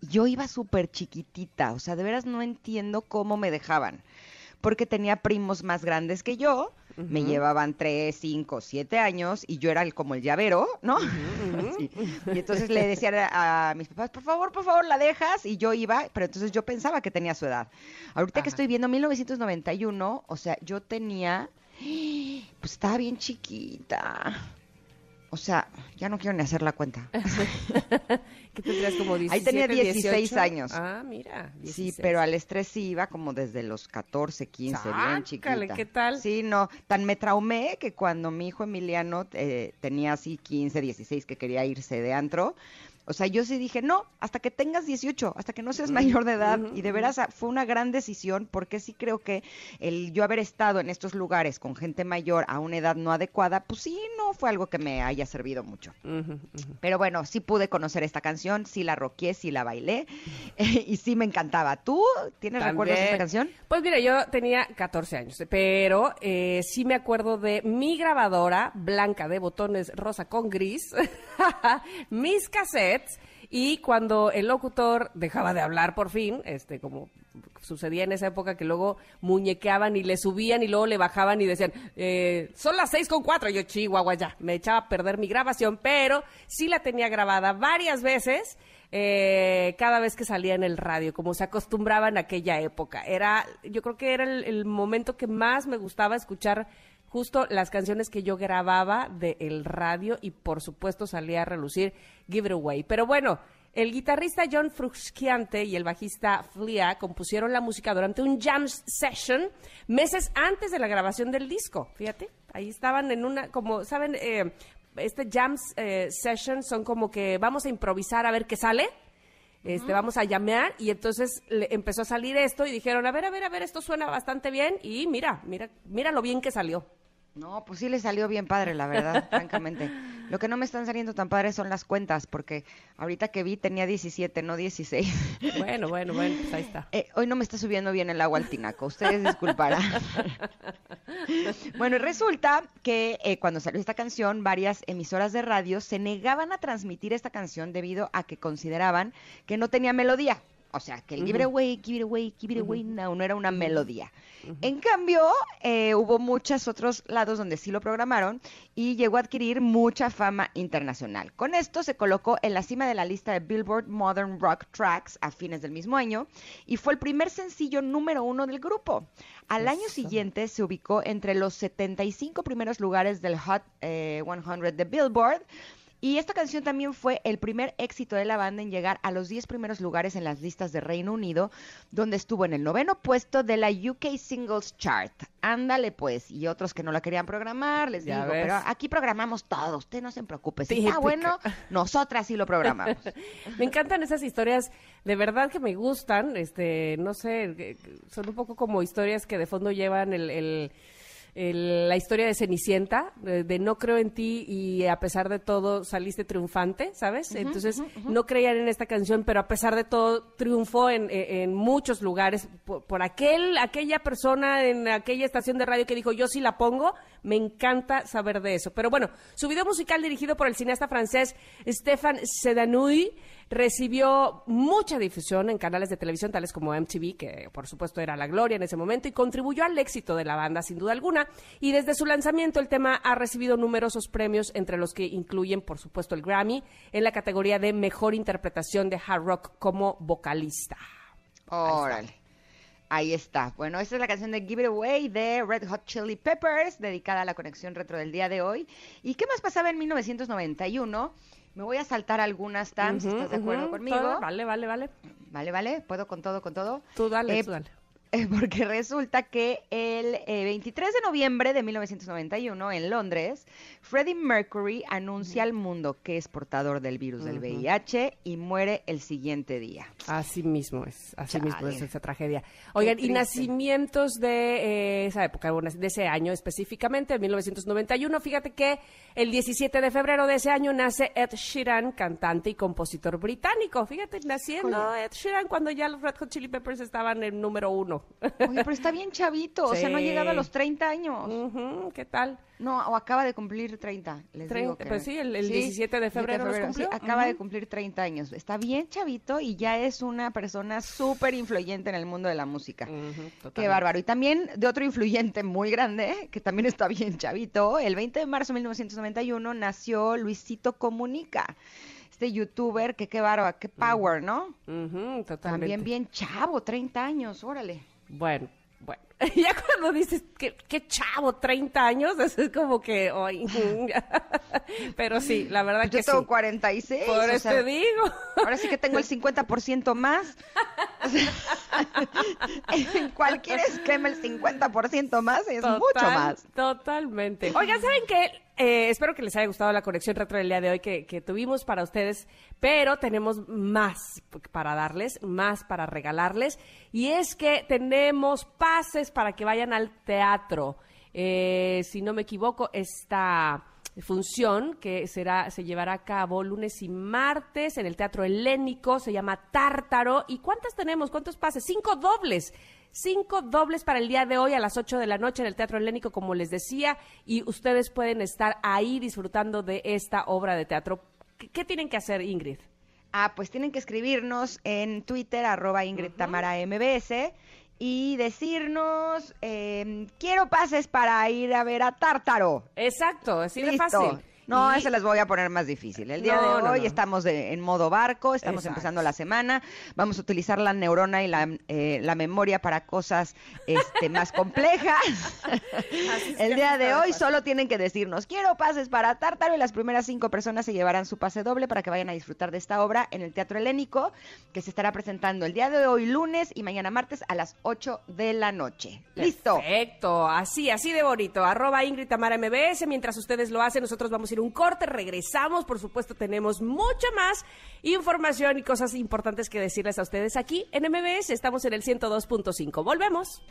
Yo iba súper chiquitita, o sea, de veras no entiendo cómo me dejaban, porque tenía primos más grandes que yo, me llevaban tres, cinco, siete años y yo era el, como el llavero, ¿no? Sí. Y entonces le decía a, a mis papás, por favor, por favor, la dejas, y yo iba, pero entonces yo pensaba que tenía su edad. Ahorita que estoy viendo 1991, o sea, yo tenía, pues estaba bien chiquita. O sea, ya no quiero ni hacer la cuenta. ¿Qué tendrías como 17, Ahí tenía 16 18? años. Ah, mira. Sí, 16. pero al estrés sí iba como desde los 14, 15, bien Sácale, chiquita. ¿qué tal? Sí, no, tan me traumé que cuando mi hijo Emiliano eh, tenía así 15, 16 que quería irse de antro, o sea, yo sí dije, no, hasta que tengas 18, hasta que no seas mayor de edad. Y de veras ah, fue una gran decisión porque sí creo que el yo haber estado en estos lugares con gente mayor a una edad no adecuada, pues sí, no fue algo que me haya servido mucho. Pero bueno, sí pude conocer esta canción, sí la roqué, sí la bailé y sí me encantaba. ¿Tú tienes recuerdos de esta canción? Pues mira, yo tenía 14 años, pero eh, sí me acuerdo de mi grabadora blanca de botones rosa con gris, mis cassettes y cuando el locutor dejaba de hablar por fin, este como sucedía en esa época que luego muñequeaban y le subían y luego le bajaban y decían, eh, son las seis con cuatro, yo chihuahua ya, me echaba a perder mi grabación, pero sí la tenía grabada varias veces eh, cada vez que salía en el radio, como se acostumbraba en aquella época. Era, yo creo que era el, el momento que más me gustaba escuchar justo las canciones que yo grababa del radio y por supuesto salía a relucir Give It Away. Pero bueno, el guitarrista John Frusciante y el bajista Flea compusieron la música durante un jam session meses antes de la grabación del disco. Fíjate, ahí estaban en una, como, ¿saben? Eh, este jam eh, session son como que vamos a improvisar a ver qué sale. Este, vamos a llamear y entonces le empezó a salir esto y dijeron, a ver, a ver, a ver, esto suena bastante bien y mira, mira, mira lo bien que salió. No, pues sí le salió bien padre, la verdad, francamente. Lo que no me están saliendo tan padres son las cuentas, porque ahorita que vi tenía 17, no 16. Bueno, bueno, bueno, pues ahí está. Eh, hoy no me está subiendo bien el agua al tinaco, ustedes disculparán. bueno, y resulta que eh, cuando salió esta canción, varias emisoras de radio se negaban a transmitir esta canción debido a que consideraban que no tenía melodía. O sea, que el give it away, give it away, give it away now no era una melodía. En cambio, eh, hubo muchos otros lados donde sí lo programaron y llegó a adquirir mucha fama internacional. Con esto se colocó en la cima de la lista de Billboard Modern Rock Tracks a fines del mismo año y fue el primer sencillo número uno del grupo. Al año siguiente se ubicó entre los 75 primeros lugares del Hot eh, 100 de Billboard. Y esta canción también fue el primer éxito de la banda en llegar a los 10 primeros lugares en las listas de Reino Unido, donde estuvo en el noveno puesto de la UK Singles Chart. Ándale pues, y otros que no la querían programar, les Ya digo, ves. pero aquí programamos todo, usted no se preocupe. Si está bueno, nosotras sí lo programamos. Me encantan esas historias, de verdad que me gustan, este, no sé, son un poco como historias que de fondo llevan el, el- el- la historia de Cenicienta, de, de no creo en ti y a pesar de todo saliste triunfante, ¿sabes? Entonces, no creían en esta canción, pero a pesar de todo triunfó en, en- en muchos lugares por, por aquel, aquella persona en aquella estación de radio que dijo, yo sí la pongo, me encanta saber de eso. Pero bueno, su video musical dirigido por el cineasta francés Stéphane Sedanouy recibió mucha difusión en canales de televisión tales como MTV, que por supuesto era la gloria en ese momento, y contribuyó al éxito de la banda sin duda alguna. Y desde su lanzamiento el tema ha recibido numerosos premios, entre los que incluyen por supuesto el Grammy en la categoría de Mejor Interpretación de Hard Rock como vocalista. Órale. Ahí está. Bueno, esta es la canción de Give It Away de Red Hot Chili Peppers, dedicada a la conexión retro del día de hoy. ¿Y qué más pasaba en 1991? Me voy a saltar algunas TAMs, ¿estás de acuerdo conmigo? Vale, vale, vale. Vale, vale. ¿Puedo con todo, con todo? Tú dale, Eh, tú dale. porque resulta que el eh, 23 de noviembre de 1991 en Londres, Freddie Mercury anuncia al mundo que es portador del virus del VIH y muere el siguiente día. Así mismo es, así mismo es esa tragedia. Oigan, y nacimientos de eh, esa época, bueno, de ese año específicamente, en 1991, fíjate que el 17 de febrero de ese año nace Ed Sheeran, cantante y compositor británico. Fíjate, naciendo Ed Sheeran cuando ya los Red Hot Chili Peppers estaban en número uno. Oye, pero está bien chavito, o sea, no ha llegado a los 30 años. ¿Qué tal? No, o acaba de cumplir 30, les digo 30, que- pues sí, el- el 17 de febrero los sí, cumplió. acaba de cumplir 30 años. Está bien chavito y ya es una persona súper influyente en el mundo de la música. Qué bárbaro. Y también de otro influyente muy grande, que también está bien chavito, el 20 de marzo de 1991 nació Luisito Comunica. Este youtuber, que qué bárbaro, qué power, ¿no? Totalmente. También bien chavo, 30 años, órale. Bueno, bueno. Ya cuando dices que qué chavo, 30 años, eso es como que hoy. Pero sí, la verdad Yo que tengo sí. 46. Por eso te digo. Ahora sí que tengo el 50% más. O sea, en cualquier esquema el 50% más es mucho más. Totalmente. Oigan, ¿saben qué? Eh, espero que les haya gustado la conexión retro del día de hoy que, que tuvimos para ustedes, pero tenemos más para darles, más para regalarles. Y es que tenemos pases para que vayan al teatro. Eh, si no me equivoco, esta función que será se llevará a cabo lunes y martes en el Teatro Helénico, se llama Tártaro. ¿Y cuántas tenemos? ¿Cuántos pases? Cinco dobles. Cinco dobles para el día de hoy a las 8 de la noche en el Teatro Helénico, como les decía, y ustedes pueden estar ahí disfrutando de esta obra de teatro. ¿Qué, qué tienen que hacer, Ingrid? Ah, pues tienen que escribirnos en Twitter, arroba Ingrid Tamara MBS, y decirnos, eh, quiero pases para ir a ver a Tártaro. Exacto, así de fácil. No, Y- ese les voy a poner más difícil. El día No, de hoy no. estamos de- en modo barco, estamos Exacto. empezando la semana, vamos a utilizar la neurona y la, eh, la memoria para cosas este, más complejas. El día de hoy solo tienen que decirnos, quiero pases para Tártaro y las primeras cinco personas se llevarán su pase doble para que vayan a disfrutar de esta obra en el Teatro Helénico, que se estará presentando el día de hoy lunes y mañana martes a las 8 de la noche. ¡Listo! Perfecto, así, así de bonito. Arroba Ingrid Tamara MBS. Mientras ustedes lo hacen, nosotros vamos a un corte, regresamos. Por supuesto, tenemos mucha más información y cosas importantes que decirles a ustedes aquí en MBS. Estamos en el 102.5. Volvemos.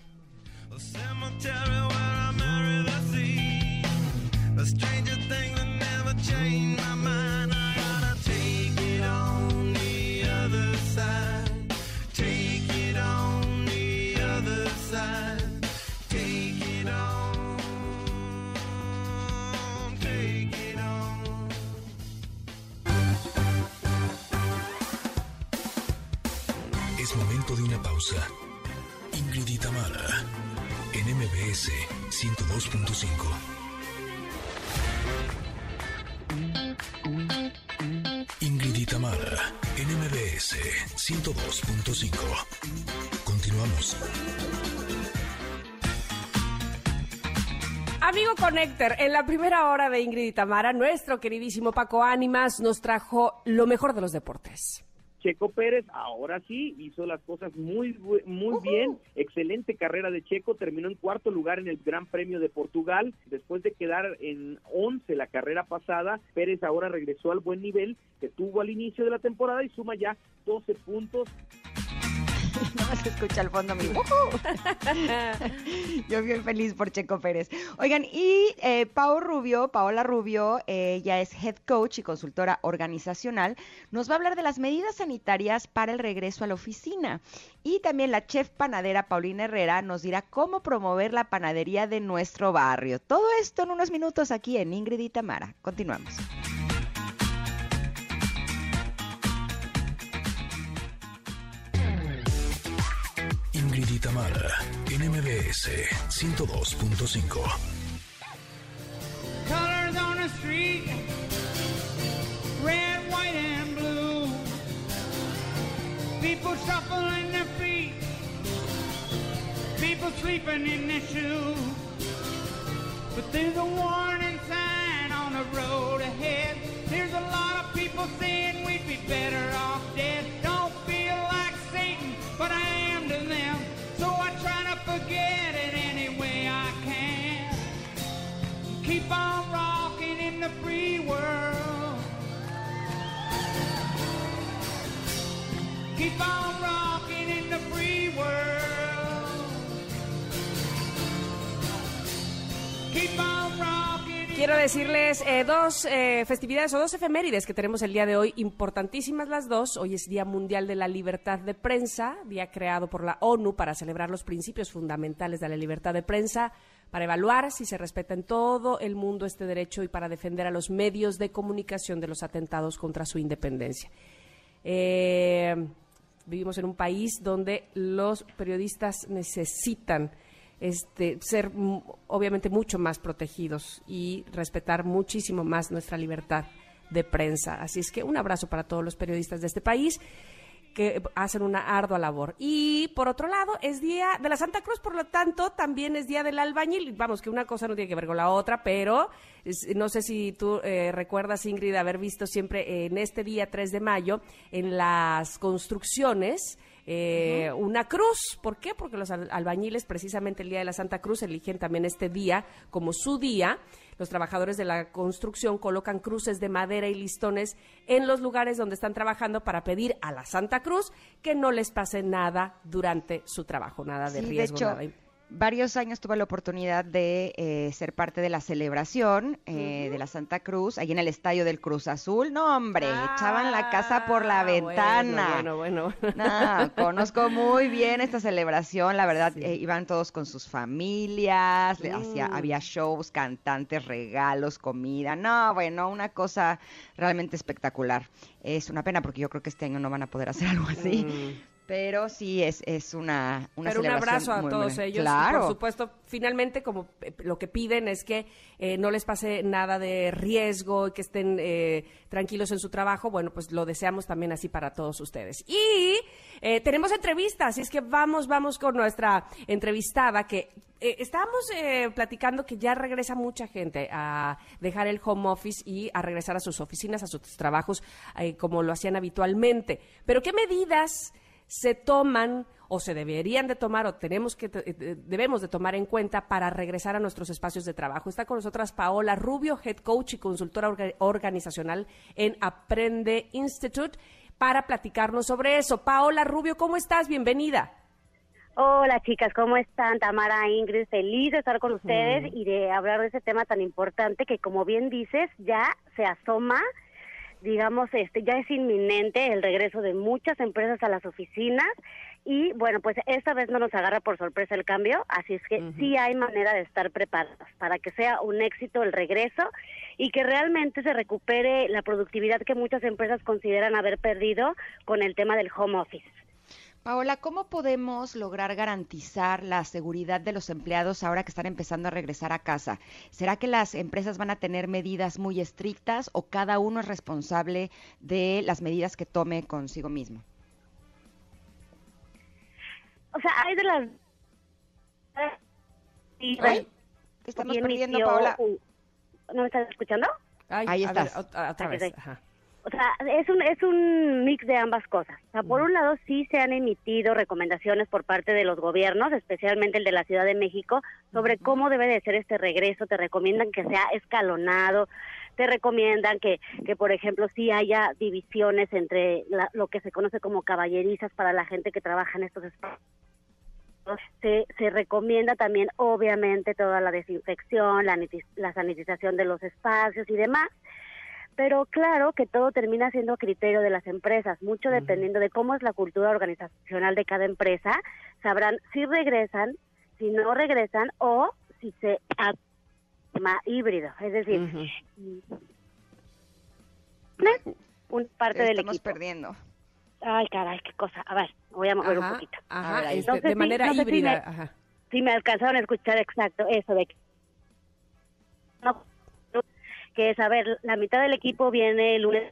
Pausa. Ingrid y Tamara, en MBS 102.5. Ingrid y Tamara, en MBS 102.5. Continuamos. Amigo Connector, en la primera hora de Ingrid y Tamara, nuestro queridísimo Paco Ánimas nos trajo lo mejor de los deportes. Checo Pérez, ahora sí, hizo las cosas muy, muy bien. Excelente carrera de Checo, terminó en cuarto lugar en el Gran Premio de Portugal. Después de quedar en 11 la carrera pasada, Pérez ahora regresó al buen nivel que tuvo al inicio de la temporada y suma ya 12 puntos. Nada más se escucha al fondo mi. Yo bien feliz por Checo Pérez. Oigan, y eh, Pao Rubio, Paola Rubio, eh, ella es head coach y consultora organizacional, nos va a hablar de las medidas sanitarias para el regreso a la oficina. Y también la chef panadera Paulina Herrera nos dirá cómo promover la panadería de nuestro barrio. Todo esto en unos minutos aquí en Ingrid y Tamara. Continuamos. Y Tamara en MBS 102.5. colors on the street red, white, and blue. People shuffling their feet, people sleeping in their shoes. But there's a warning sign on the road ahead. There's a lot of people saying we'd be better off on rocking in the free world. Keep on rocking. in Quiero decirles eh, dos eh, festividades o dos efemérides que tenemos el día de hoy, importantísimas las dos. Hoy es Día Mundial de la Libertad de Prensa, día creado por la ONU para celebrar los principios fundamentales de la libertad de prensa, para evaluar si se respeta en todo el mundo este derecho y para defender a los medios de comunicación de los atentados contra su independencia. Eh, vivimos en un país donde los periodistas necesitan este, ser obviamente mucho más protegidos y respetar muchísimo más nuestra libertad de prensa. Así es que un abrazo para todos los periodistas de este país que hacen una ardua labor. Y por otro lado, es Día de la Santa Cruz, por lo tanto, también es Día del Albañil. Vamos, que una cosa no tiene que ver con la otra, pero es- no sé si tú eh, recuerdas, Ingrid, haber visto siempre en este día 3 de mayo, en las construcciones, eh, una cruz. ¿Por qué? Porque los al- albañiles, precisamente el Día de la Santa Cruz, eligen también este día como su día. Los trabajadores de la construcción colocan cruces de madera y listones en los lugares donde están trabajando para pedir a la Santa Cruz que no les pase nada durante su trabajo, nada de Sí, riesgo, de hecho, nada. Varios años tuve la oportunidad de eh, ser parte de la celebración eh, de la Santa Cruz, ahí en el estadio del Cruz Azul. No, hombre, echaban la casa por la Ah, ventana. Bueno, bueno, bueno. No, conozco muy bien esta celebración, la verdad, eh, iban todos con sus familias, Mm. había shows, cantantes, regalos, comida, no, bueno, una cosa realmente espectacular. Es una pena porque yo creo que este año no van a poder hacer algo así, Mm. Pero sí es, es una, una Pero un abrazo a muy todos buena. ellos. Claro. por supuesto, finalmente, como eh, lo que piden es que eh, no les pase nada de riesgo y que estén eh, tranquilos en su trabajo. Bueno, pues lo deseamos también así para todos ustedes. Y eh, tenemos entrevistas, así es que vamos, vamos con nuestra entrevistada que eh, estábamos eh, platicando que ya regresa mucha gente a dejar el home office y a regresar a sus oficinas, a sus trabajos, como lo hacían habitualmente. Pero ¿qué medidas se toman o se deberían de tomar o tenemos que te- eh, debemos de tomar en cuenta para regresar a nuestros espacios de trabajo. Está con nosotras Paola Rubio, head coach y consultora orga- organizacional en Aprende Institute para platicarnos sobre eso. Paola Rubio, ¿cómo estás? Bienvenida. Hola chicas, ¿cómo están? Tamara, Ingrid, feliz de estar con ustedes y de hablar de ese tema tan importante que como bien dices, ya se asoma, digamos, este, ya es inminente el regreso de muchas empresas a las oficinas y bueno, pues esta vez no nos agarra por sorpresa el cambio, así es que sí hay manera de estar preparadas para que sea un éxito el regreso y que realmente se recupere la productividad que muchas empresas consideran haber perdido con el tema del home office. Paola, ¿cómo podemos lograr garantizar la seguridad de los empleados ahora que están empezando a regresar a casa? ¿Será que las empresas van a tener medidas muy estrictas o cada uno es responsable de las medidas que tome consigo mismo? O sea, hay de las... Sí, Ay, te estamos perdiendo, Paola. ¿No me estás escuchando? Ay, Ahí ver, estás. ot- otra vez. Ajá. O sea, es un, es un mix de ambas cosas. O sea, por un lado sí se han emitido recomendaciones por parte de los gobiernos, especialmente el de la Ciudad de México, sobre cómo debe de ser este regreso. Te recomiendan que sea escalonado, te recomiendan que, que por ejemplo, sí haya divisiones entre la- lo que se conoce como caballerizas para la gente que trabaja en estos espacios. Se, se recomienda también, obviamente, toda la desinfección, la, la sanitización de los espacios y demás pero claro que todo termina siendo a criterio de las empresas, mucho dependiendo de cómo es la cultura organizacional de cada empresa, sabrán si regresan, si no regresan o si se tema híbrido, es decir, Ujú. una parte Te del estamos equipo. perdiendo. Ay, caray, qué cosa. A ver, voy a mover un poquito. ajá, ver, este, de manera no sé si híbrida. me- ajá. Si me alcanzaron a escuchar exacto eso de que... No, que es, a ver, la mitad del equipo viene el lunes.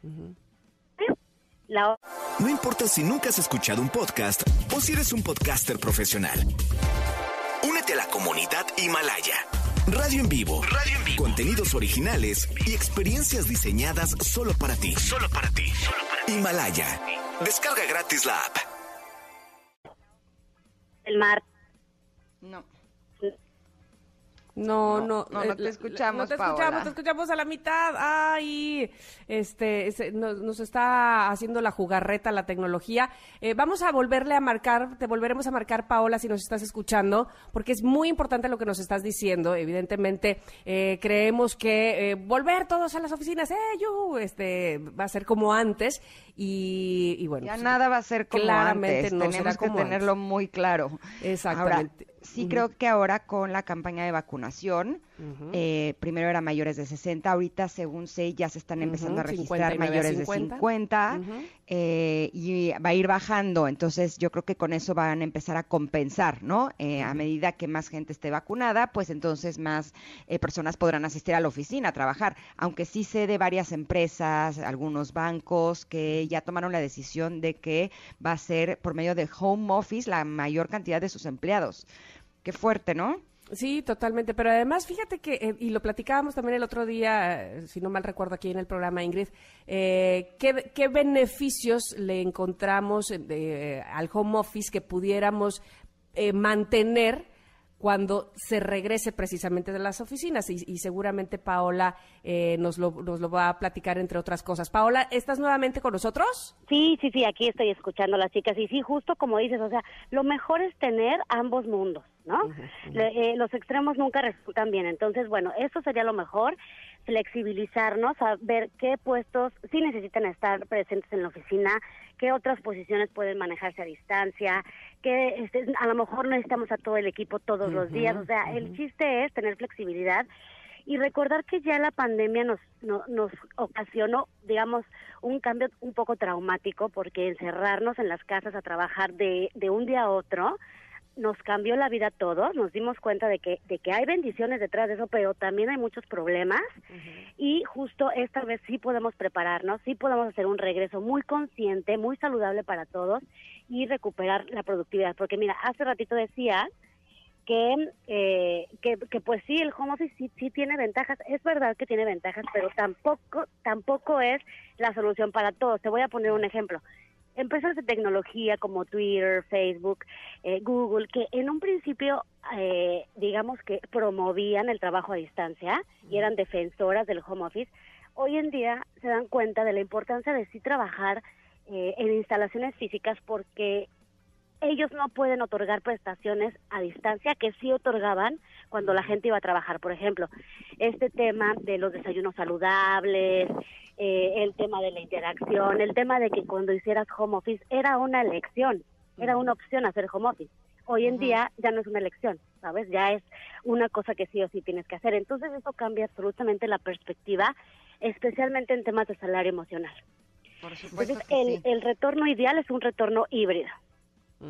La No importa si nunca has escuchado un podcast o si eres un podcaster profesional. Únete a la comunidad Himalaya. Radio en vivo. Radio en vivo. Contenidos originales y experiencias diseñadas solo para ti. Solo para ti. Himalaya. Descarga gratis la app. el mar. No. No, No, no, no, eh, te escuchamos, No te Paola. escuchamos, te escuchamos a la mitad. Ay, este, se- nos, nos está haciendo la jugarreta la tecnología. Eh, vamos a volverle a marcar, te volveremos a marcar, Paola, si nos estás escuchando, porque es muy importante lo que nos estás diciendo. Evidentemente, eh, creemos que eh, volver todos a las oficinas, eh, yo, este, va a ser como antes. Y, y bueno, Ya pues, nada va a ser como claramente antes. no será Tenemos que como tenerlo antes. muy claro. Exactamente. Ahora, sí creo que ahora con la campaña de vacunación, eh, primero era mayores de 60, ahorita según sé ya se están empezando a registrar 59 a mayores 50. de 50 Ujú. eh, y va a ir bajando. Entonces yo creo que con eso van a empezar a compensar, ¿no? Eh, a medida que más gente esté vacunada, pues entonces más eh, personas podrán asistir a la oficina a trabajar. Aunque sí sé de varias empresas, algunos bancos que ya tomaron la decisión de que va a ser por medio de home office la mayor cantidad de sus empleados. Qué fuerte, ¿no? Sí, totalmente. Pero además, fíjate que, eh, y lo platicábamos también el otro día, eh, si no mal recuerdo aquí en el programa, Ingrid, eh, ¿qué, beneficios le encontramos eh, al home office que pudiéramos eh, mantener cuando se regrese precisamente de las oficinas? Y, y seguramente Paola eh, nos, lo, nos lo va a platicar entre otras cosas. Paola, ¿estás nuevamente con nosotros? Sí, sí, sí, aquí estoy escuchando a las chicas. Y sí, justo como dices, o sea, lo mejor es tener ambos mundos, ¿no? Le- eh, los extremos nunca resultan bien. Entonces, bueno, eso sería lo mejor, flexibilizarnos, a ver qué puestos sí necesitan estar presentes en la oficina, qué otras posiciones pueden manejarse a distancia, que este, a lo mejor no necesitamos a todo el equipo todos los días. O sea, el chiste es tener flexibilidad y recordar que ya la pandemia nos, no- nos ocasionó, digamos, un cambio un poco traumático porque encerrarnos en las casas a trabajar de, de un día a otro nos cambió la vida a todos, nos dimos cuenta de que, de que hay bendiciones detrás de eso, pero también hay muchos problemas y justo esta vez sí podemos prepararnos, sí podemos hacer un regreso muy consciente, muy saludable para todos y recuperar la productividad, porque mira, hace ratito decía que, eh, que, que pues sí, el home office sí, sí tiene ventajas, es verdad que tiene ventajas, pero tampoco, tampoco es la solución para todos. Te voy a poner un ejemplo. Empresas de tecnología como Twitter, Facebook, eh, Google, que en un principio, eh, digamos que promovían el trabajo a distancia y eran defensoras del home office, hoy en día se dan cuenta de la importancia de sí trabajar eh, en instalaciones físicas porque ellos no pueden otorgar prestaciones a distancia que sí otorgaban cuando la gente iba a trabajar. Por ejemplo, este tema de los desayunos saludables, eh, el tema de la interacción, el tema de que cuando hicieras home office era una elección, era una opción hacer home office. Hoy en día ya no es una elección, ¿sabes? Ya es una cosa que sí o sí tienes que hacer. Entonces eso cambia absolutamente la perspectiva, especialmente en temas de salario emocional. Por supuesto Entonces el, sí. el retorno ideal es un retorno híbrido.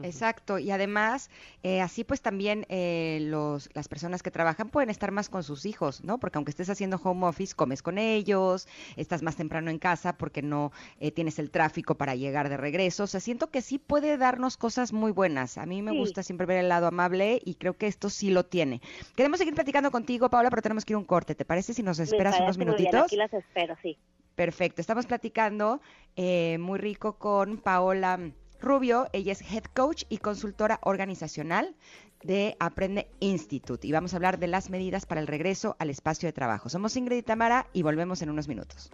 Exacto, y además, eh, así pues también eh, los, las personas que trabajan pueden estar más con sus hijos, ¿no? Porque aunque estés haciendo home office, comes con ellos, estás más temprano en casa porque no eh, tienes el tráfico para llegar de regreso. O sea, siento que sí puede darnos cosas muy buenas. A mí me Sí. gusta siempre ver el lado amable y creo que esto sí lo tiene. Queremos seguir platicando contigo, Paola, pero tenemos que ir a un corte. ¿Te parece si nos esperas unos bien, minutitos? Aquí las espero, sí. Perfecto, estamos platicando eh, muy rico con Paola Rubio, ella es head coach y consultora organizacional de Aprende Institute y vamos a hablar de las medidas para el regreso al espacio de trabajo. Somos Ingrid y Tamara y volvemos en unos minutos.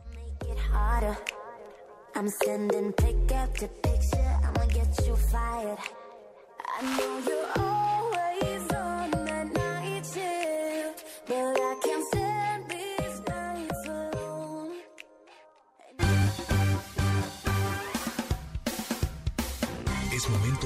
I know always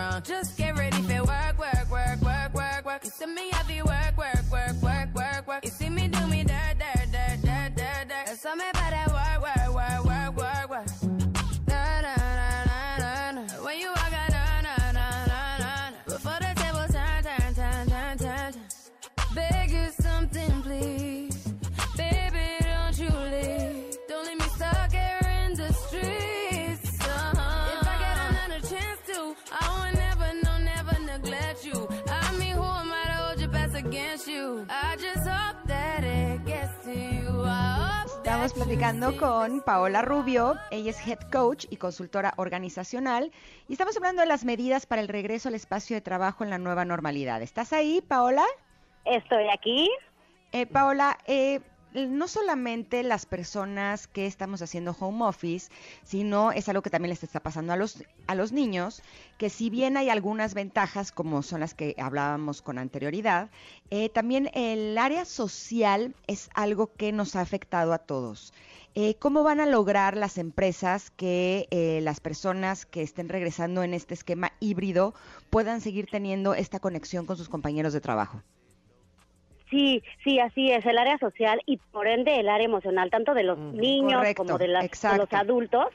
Wrong. Just get ready for work, work, work, work, work, work. You see me work, work, platicando con Paola Rubio, ella es Head Coach y consultora organizacional, y estamos hablando de las medidas para el regreso al espacio de trabajo en la nueva normalidad. ¿Estás ahí, Paola? Estoy aquí. Eh, Paola, eh, no solamente las personas que estamos haciendo home office, sino es algo que también les está pasando a los, a los niños, que si bien hay algunas ventajas, como son las que hablábamos con anterioridad, eh, también el área social es algo que nos ha afectado a todos. Eh, ¿Cómo van a lograr las empresas que eh, las personas que estén regresando en este esquema híbrido puedan seguir teniendo esta conexión con sus compañeros de trabajo? Sí, sí, así es, el área social y por ende el área emocional, tanto de los niños correcto, como de, las- de los adultos,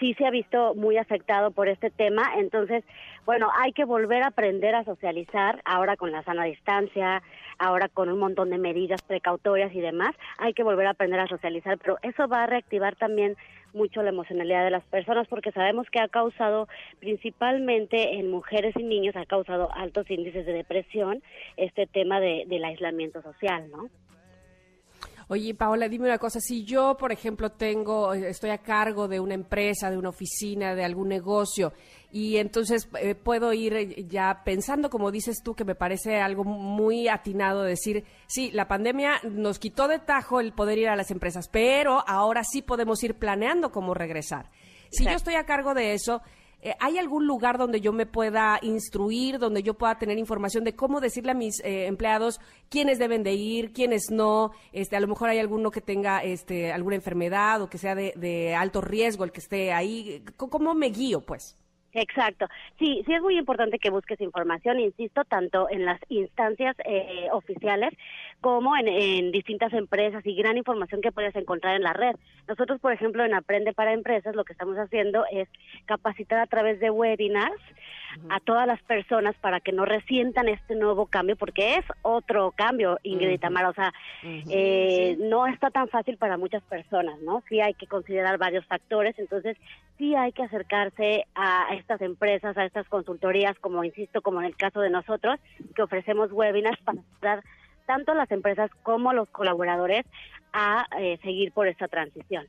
sí se ha visto muy afectado por este tema. Entonces, bueno, hay que volver a aprender a socializar ahora con la sana distancia, ahora con un montón de medidas precautorias y demás. Hay que volver a aprender a socializar, pero eso va a reactivar también mucho la emocionalidad de las personas porque sabemos que ha causado principalmente en mujeres y niños ha causado altos índices de depresión este tema de, del aislamiento social, ¿no? Oye, Paola, dime una cosa. Si yo, por ejemplo, tengo, estoy a cargo de una empresa, de una oficina, de algún negocio, y entonces eh, puedo ir eh, ya pensando, como dices tú, que me parece algo muy atinado decir, sí, la pandemia nos quitó de tajo el poder ir a las empresas, pero ahora sí podemos ir planeando cómo regresar. Si yo estoy a cargo de eso, eh, ¿Hay algún lugar donde yo me pueda instruir, donde yo pueda tener información de cómo decirle a mis eh, empleados quiénes deben de ir, quiénes no? Este, a lo mejor hay alguno que tenga este, alguna enfermedad o que sea de, de alto riesgo el que esté ahí. ¿Cómo me guío, pues? Exacto. Sí, sí es muy importante que busques información, insisto, tanto en las instancias eh, oficiales como en, en distintas empresas y gran información que puedes encontrar en la red. Nosotros, por ejemplo, en Aprende para Empresas, lo que estamos haciendo es capacitar a través de webinars a todas las personas para que no resientan este nuevo cambio, porque es otro cambio, Ingrid y Tamara. O sea, eh, no está tan fácil para muchas personas, ¿no? Sí hay que considerar varios factores, entonces sí hay que acercarse a estas empresas, a estas consultorías, como insisto, como en el caso de nosotros, que ofrecemos webinars para ayudar tanto a las empresas como a los colaboradores a eh, seguir por esta transición.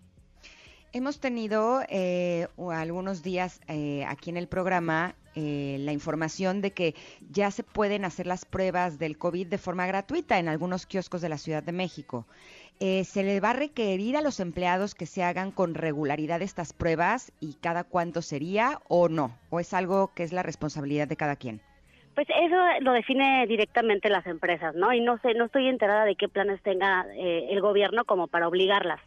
Hemos tenido eh, algunos días eh, aquí en el programa eh, la información de que ya se pueden hacer las pruebas del COVID de forma gratuita en algunos kioscos de la Ciudad de México. Eh, ¿Se le va a requerir a los empleados que se hagan con regularidad estas pruebas y cada cuánto sería o no? ¿O es algo que es la responsabilidad de cada quien? Pues eso lo define directamente las empresas, ¿no? Y no sé, no estoy enterada de qué planes tenga eh, el gobierno como para obligarlas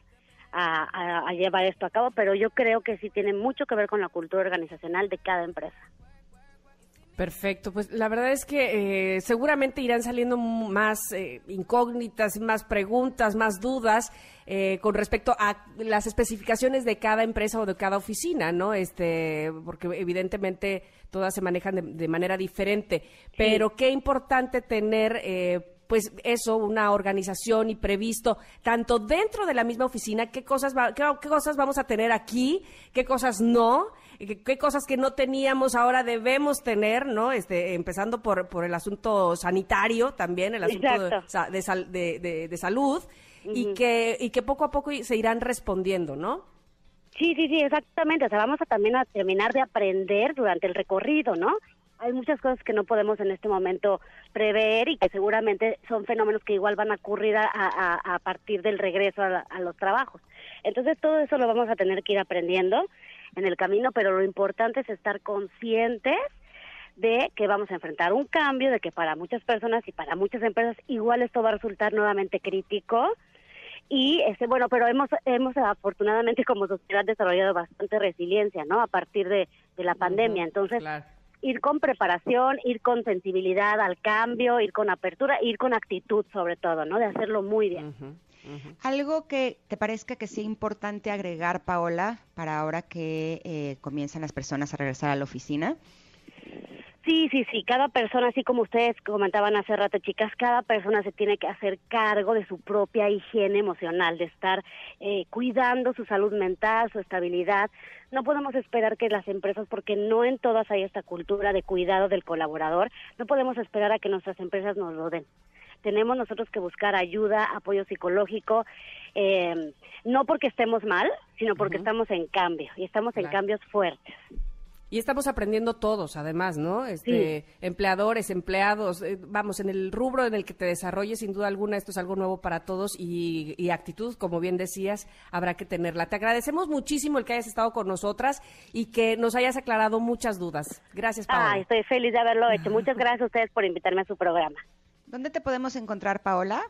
a, a- a llevar esto a cabo, pero yo creo que sí tiene mucho que ver con la cultura organizacional de cada empresa. Perfecto, pues la verdad es que eh, seguramente irán saliendo más eh, incógnitas, más preguntas, más dudas eh, con respecto a las especificaciones de cada empresa o de cada oficina, ¿no? Este, porque evidentemente todas se manejan de, de manera diferente. Pero qué importante tener, eh, pues eso, una organización y previsto tanto dentro de la misma oficina qué cosas va- qué, qué cosas vamos a tener aquí, qué cosas no qué, qué cosas que no teníamos ahora debemos tener, ¿no? Este, empezando por, por el asunto sanitario también, el asunto de, de- de- de salud, y, que, y que poco a poco se irán respondiendo, ¿no? Sí, sí, sí, exactamente. O sea, vamos a también a terminar de aprender durante el recorrido, ¿no? Hay muchas cosas que no podemos en este momento prever y que seguramente son fenómenos que igual van a ocurrir a, a- a partir del regreso a, la- a los trabajos. Entonces todo eso lo vamos a tener que ir aprendiendo en el camino, pero lo importante es estar conscientes de que vamos a enfrentar un cambio, de que para muchas personas y para muchas empresas igual esto va a resultar nuevamente crítico. Y este bueno, pero hemos hemos afortunadamente como sociedad desarrollado bastante resiliencia, ¿no? A partir de, de la pandemia. Entonces, Claro. Ir con preparación, ir con sensibilidad al cambio, ir con apertura, ir con actitud sobre todo, ¿no? De hacerlo muy bien. Algo que te parezca que sea importante agregar, Paola, para ahora que eh, comienzan las personas a regresar a la oficina. Sí, sí, sí, cada persona, así como ustedes comentaban hace rato, chicas, cada persona se tiene que hacer cargo de su propia higiene emocional, de estar eh, cuidando su salud mental, su estabilidad. No podemos esperar que las empresas, porque no en todas hay esta cultura de cuidado del colaborador, no podemos esperar a que nuestras empresas nos lo den. Tenemos nosotros que buscar ayuda, apoyo psicológico, eh, no porque estemos mal, sino porque estamos en cambio y estamos en cambios fuertes. Y estamos aprendiendo todos, además, ¿no? Este, Empleadores, empleados, eh, vamos, en el rubro en el que te desarrolles, sin duda alguna, esto es algo nuevo para todos y, y actitud, como bien decías, habrá que tenerla. Te agradecemos muchísimo el que hayas estado con nosotras y que nos hayas aclarado muchas dudas. Gracias, Paola. Ay, estoy feliz de haberlo hecho. Muchas gracias a ustedes por invitarme a su programa. ¿Dónde te podemos encontrar, Paola?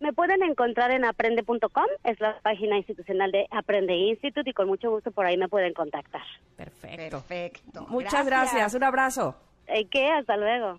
Me pueden encontrar en aprende.com, es la página institucional de Aprende Institute y con mucho gusto por ahí me pueden contactar. Perfecto. Perfecto. Muchas gracias. Un abrazo. ¿Eh, ¿Qué? Hasta luego.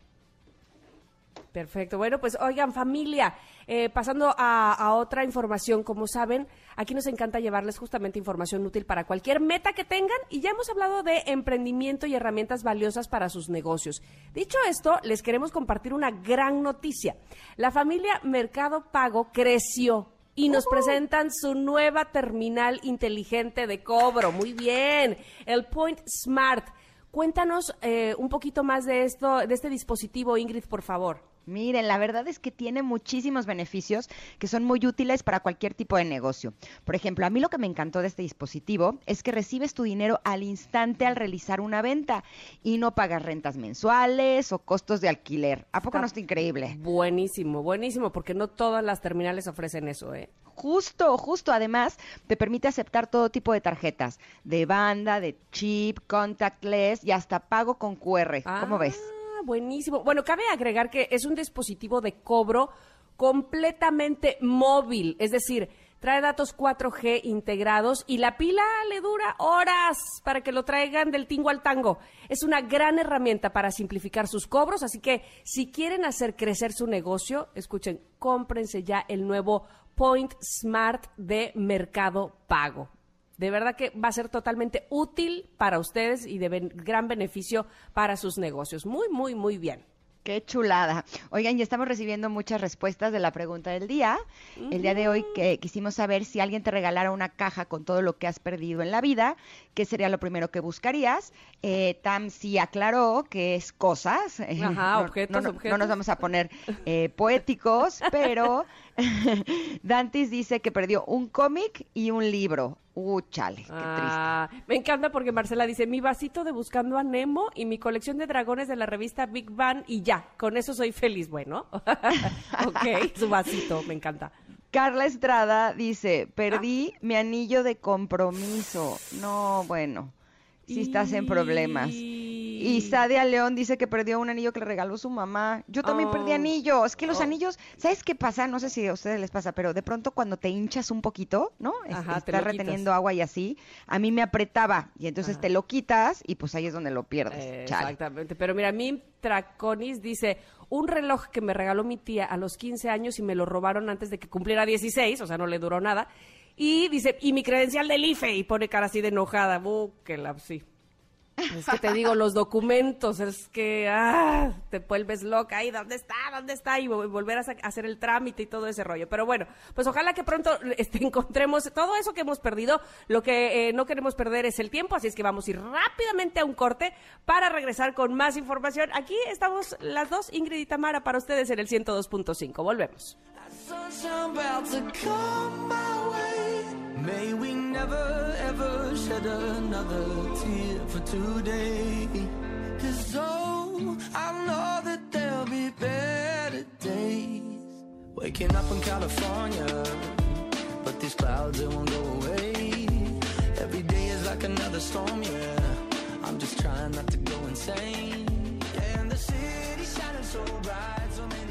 Perfecto. Bueno, pues oigan, familia, eh, pasando a, a otra información, como saben, aquí nos encanta llevarles justamente información útil para cualquier meta que tengan y ya hemos hablado de emprendimiento y herramientas valiosas para sus negocios. Dicho esto, les queremos compartir una gran noticia. La familia Mercado Pago creció. Y nos presentan su nueva terminal inteligente de cobro. Muy bien. El Point Smart. Cuéntanos eh, un poquito más de esto, de este dispositivo, Ingrid, por favor. Miren, la verdad es que tiene muchísimos beneficios que son muy útiles para cualquier tipo de negocio. Por ejemplo, a mí lo que me encantó de este dispositivo es que recibes tu dinero al instante al realizar una venta y no pagas rentas mensuales o costos de alquiler. ¿A poco no está increíble? Buenísimo, buenísimo, porque no todas las terminales ofrecen eso, ¿eh? Justo, justo. Además, te permite aceptar todo tipo de tarjetas, de banda, de chip, contactless y hasta pago con QR. ¿Cómo ves? Buenísimo. Bueno, cabe agregar que es un dispositivo de cobro completamente móvil, es decir, trae datos 4G integrados y la pila le dura horas para que lo traigan del tingo al tango. Es una gran herramienta para simplificar sus cobros, así que si quieren hacer crecer su negocio, escuchen, cómprense ya el nuevo Point Smart de Mercado Pago. De verdad que va a ser totalmente útil para ustedes y de ben- gran beneficio para sus negocios. Muy, muy, muy bien. Qué chulada. Oigan, ya estamos recibiendo muchas respuestas de la pregunta del día. El día de hoy que quisimos saber si alguien te regalara una caja con todo lo que has perdido en la vida, ¿qué sería lo primero que buscarías? Eh, Tam sí aclaró que es cosas. Ajá, no- objetos, no, no- objetos. No nos vamos a poner eh, poéticos, pero Dantis dice que perdió un cómic y un libro. Uh, chale, qué triste. Ah, me encanta porque Marcela dice, mi vasito de Buscando a Nemo y mi colección de dragones de la revista Big Bang y ya, con eso soy feliz. Bueno, ok, su vasito, me encanta. Carla Estrada dice, perdí Ah. mi anillo de compromiso. No, bueno, si estás en problemas. Y Sadia León dice que perdió un anillo que le regaló su mamá. Yo también perdí Oh. anillo. Es que los Oh. anillos, ¿sabes qué pasa? No sé si a ustedes les pasa, pero de pronto cuando te hinchas un poquito, ¿no? Ajá, estás reteniendo agua y así, a mí me apretaba y entonces te lo quitas y pues ahí es donde lo pierdes. Eh. Exactamente. Pero mira, Mim Traconis dice, un reloj que me regaló mi tía a los 15 años y me lo robaron antes de que cumpliera 16, o sea, no le duró nada. Y dice, y mi credencial del IFE, y pone cara así de enojada. Uh, que la, sí. Es que te digo, los documentos, es que ah, te vuelves loca. Ay, ¿dónde está? ¿Dónde está? Y vol- volver a hacer el trámite y todo ese rollo. Pero bueno, pues ojalá que pronto este, encontremos todo eso que hemos perdido. Lo que eh, no queremos perder es el tiempo, así es que vamos a ir rápidamente a un corte para regresar con más información. Aquí estamos las dos, Ingrid y Tamara, para ustedes en el 102.5. Volvemos. May we never ever shed another tear for today. Cause oh, I know that there'll be better days. Waking up in California, but these clouds, they won't go away. Every day is like another storm, yeah. I'm just trying not to go insane. And the city's shining so bright, so many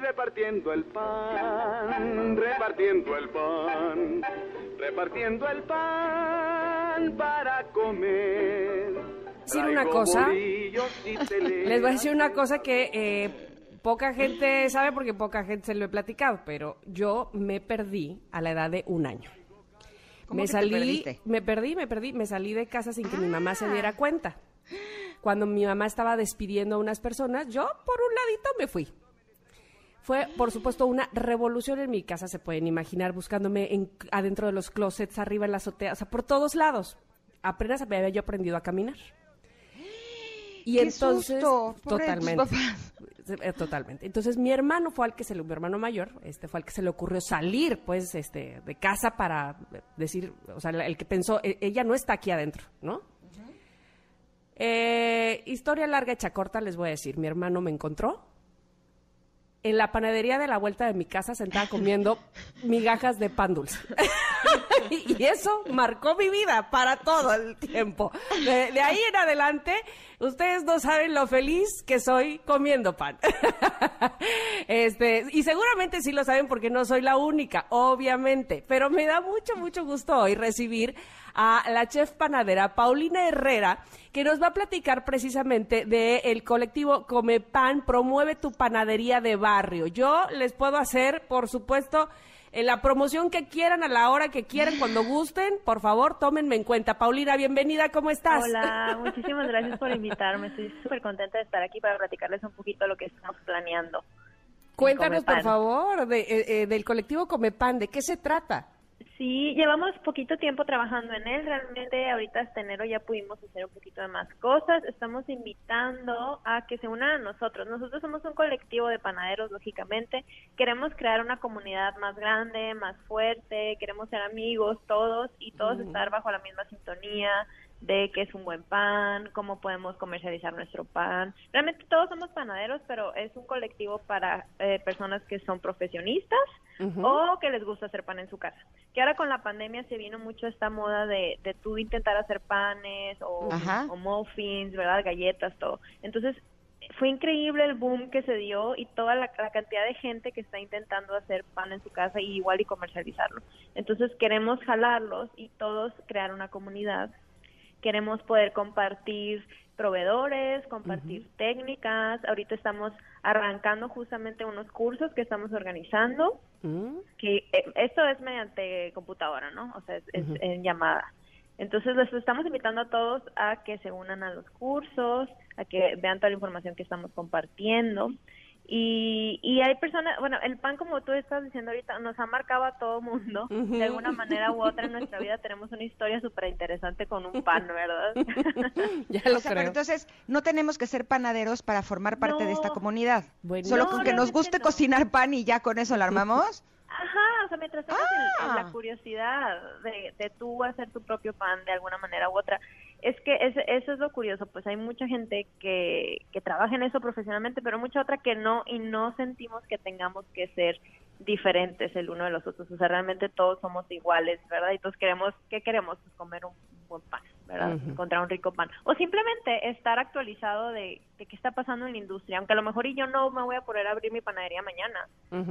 repartiendo el pan, repartiendo el pan, repartiendo el pan para comer. decir una cosa. Les voy a decir una cosa que eh, poca gente sabe porque poca gente se lo he platicado, pero yo me perdí a la edad de un año. ¿Cómo me que salí, perdiste? me perdí, me perdí, me salí de casa sin que mi mamá se diera cuenta. Cuando mi mamá estaba despidiendo a unas personas, yo por un ladito me fui. Fue, por supuesto, una revolución en mi casa, se pueden imaginar, buscándome en- adentro de los closets, arriba en la azotea, o sea, por todos lados. Apenas había yo aprendido a caminar. Y ¡Qué entonces, susto! Totalmente. Eh, Totalmente. Entonces mi hermano fue al que se le, mi hermano mayor, este fue al que se le ocurrió salir, pues, este, de casa para decir, o sea, el que pensó, "E- ella no está aquí adentro, ¿no? Eh, historia larga, hecha corta, les voy a decir. Mi hermano me encontró en la panadería de la vuelta de mi casa sentada comiendo migajas de pan dulce. y eso marcó mi vida para todo el tiempo. De, de ahí en adelante, ustedes no saben lo feliz que soy comiendo pan. este, y seguramente sí lo saben porque no soy la única, obviamente. Pero me da mucho, mucho gusto hoy recibir a la chef panadera Paulina Herrera, que nos va a platicar precisamente del colectivo Come Pan, promueve tu panadería de barrio. Yo les puedo hacer, por supuesto, en la promoción que quieran, a la hora que quieran, cuando gusten, por favor, tómenme en cuenta. Paulina, bienvenida, ¿cómo estás? Hola, muchísimas gracias por invitarme. Estoy súper contenta de estar aquí para platicarles un poquito lo que estamos planeando. Cuéntanos, por Comepan. favor, de, eh, eh, del colectivo Come Pan, ¿de qué se trata? Sí, llevamos poquito tiempo trabajando en él. Realmente ahorita hasta enero ya pudimos hacer un poquito de más cosas. Estamos invitando a que se unan a nosotros. Nosotros somos un colectivo de panaderos, lógicamente. Queremos crear una comunidad más grande, más fuerte. Queremos ser amigos todos y todos estar bajo la misma sintonía de qué es un buen pan, cómo podemos comercializar nuestro pan. Realmente todos somos panaderos, pero es un colectivo para eh, personas que son profesionistas o que les gusta hacer pan en su casa. Que ahora con la pandemia se vino mucho esta moda de, de tú intentar hacer panes o, Ajá. o muffins, ¿verdad? Galletas, todo. Entonces, fue increíble el boom que se dio y toda la, la cantidad de gente que está intentando hacer pan en su casa y igual y comercializarlo. Entonces, queremos jalarlos y todos crear una comunidad queremos poder compartir proveedores, compartir técnicas. Ahorita estamos arrancando justamente unos cursos que estamos organizando, Mm, que eh, esto es mediante computadora, ¿no? O sea, es, es en llamada. Entonces les estamos invitando a todos a que se unan a los cursos, a que vean toda la información que estamos compartiendo. Y, y hay personas, bueno, el pan como tú estás diciendo ahorita, nos ha marcado a todo mundo. De alguna manera u otra en nuestra vida tenemos una historia súper interesante con un pan, ¿verdad? ya O sea, pero entonces no tenemos que ser panaderos para formar parte de esta comunidad. Solo No, con que nos guste no. cocinar pan y ya con eso lo armamos. Ajá, o sea, mientras tengas Ah. la curiosidad de, de tú hacer tu propio pan de alguna manera u otra. Es que ese- eso es lo curioso, pues hay mucha gente que, que trabaja en eso profesionalmente, pero mucha otra que no, y no sentimos que tengamos que ser diferentes el uno de los otros. O sea, realmente todos somos iguales, ¿verdad? Y todos queremos, ¿qué queremos? Pues comer un buen pan, ¿verdad? Encontrar un rico pan. O simplemente estar actualizado de, de qué está pasando en la industria, aunque a lo mejor y yo no me voy a poder abrir mi panadería mañana,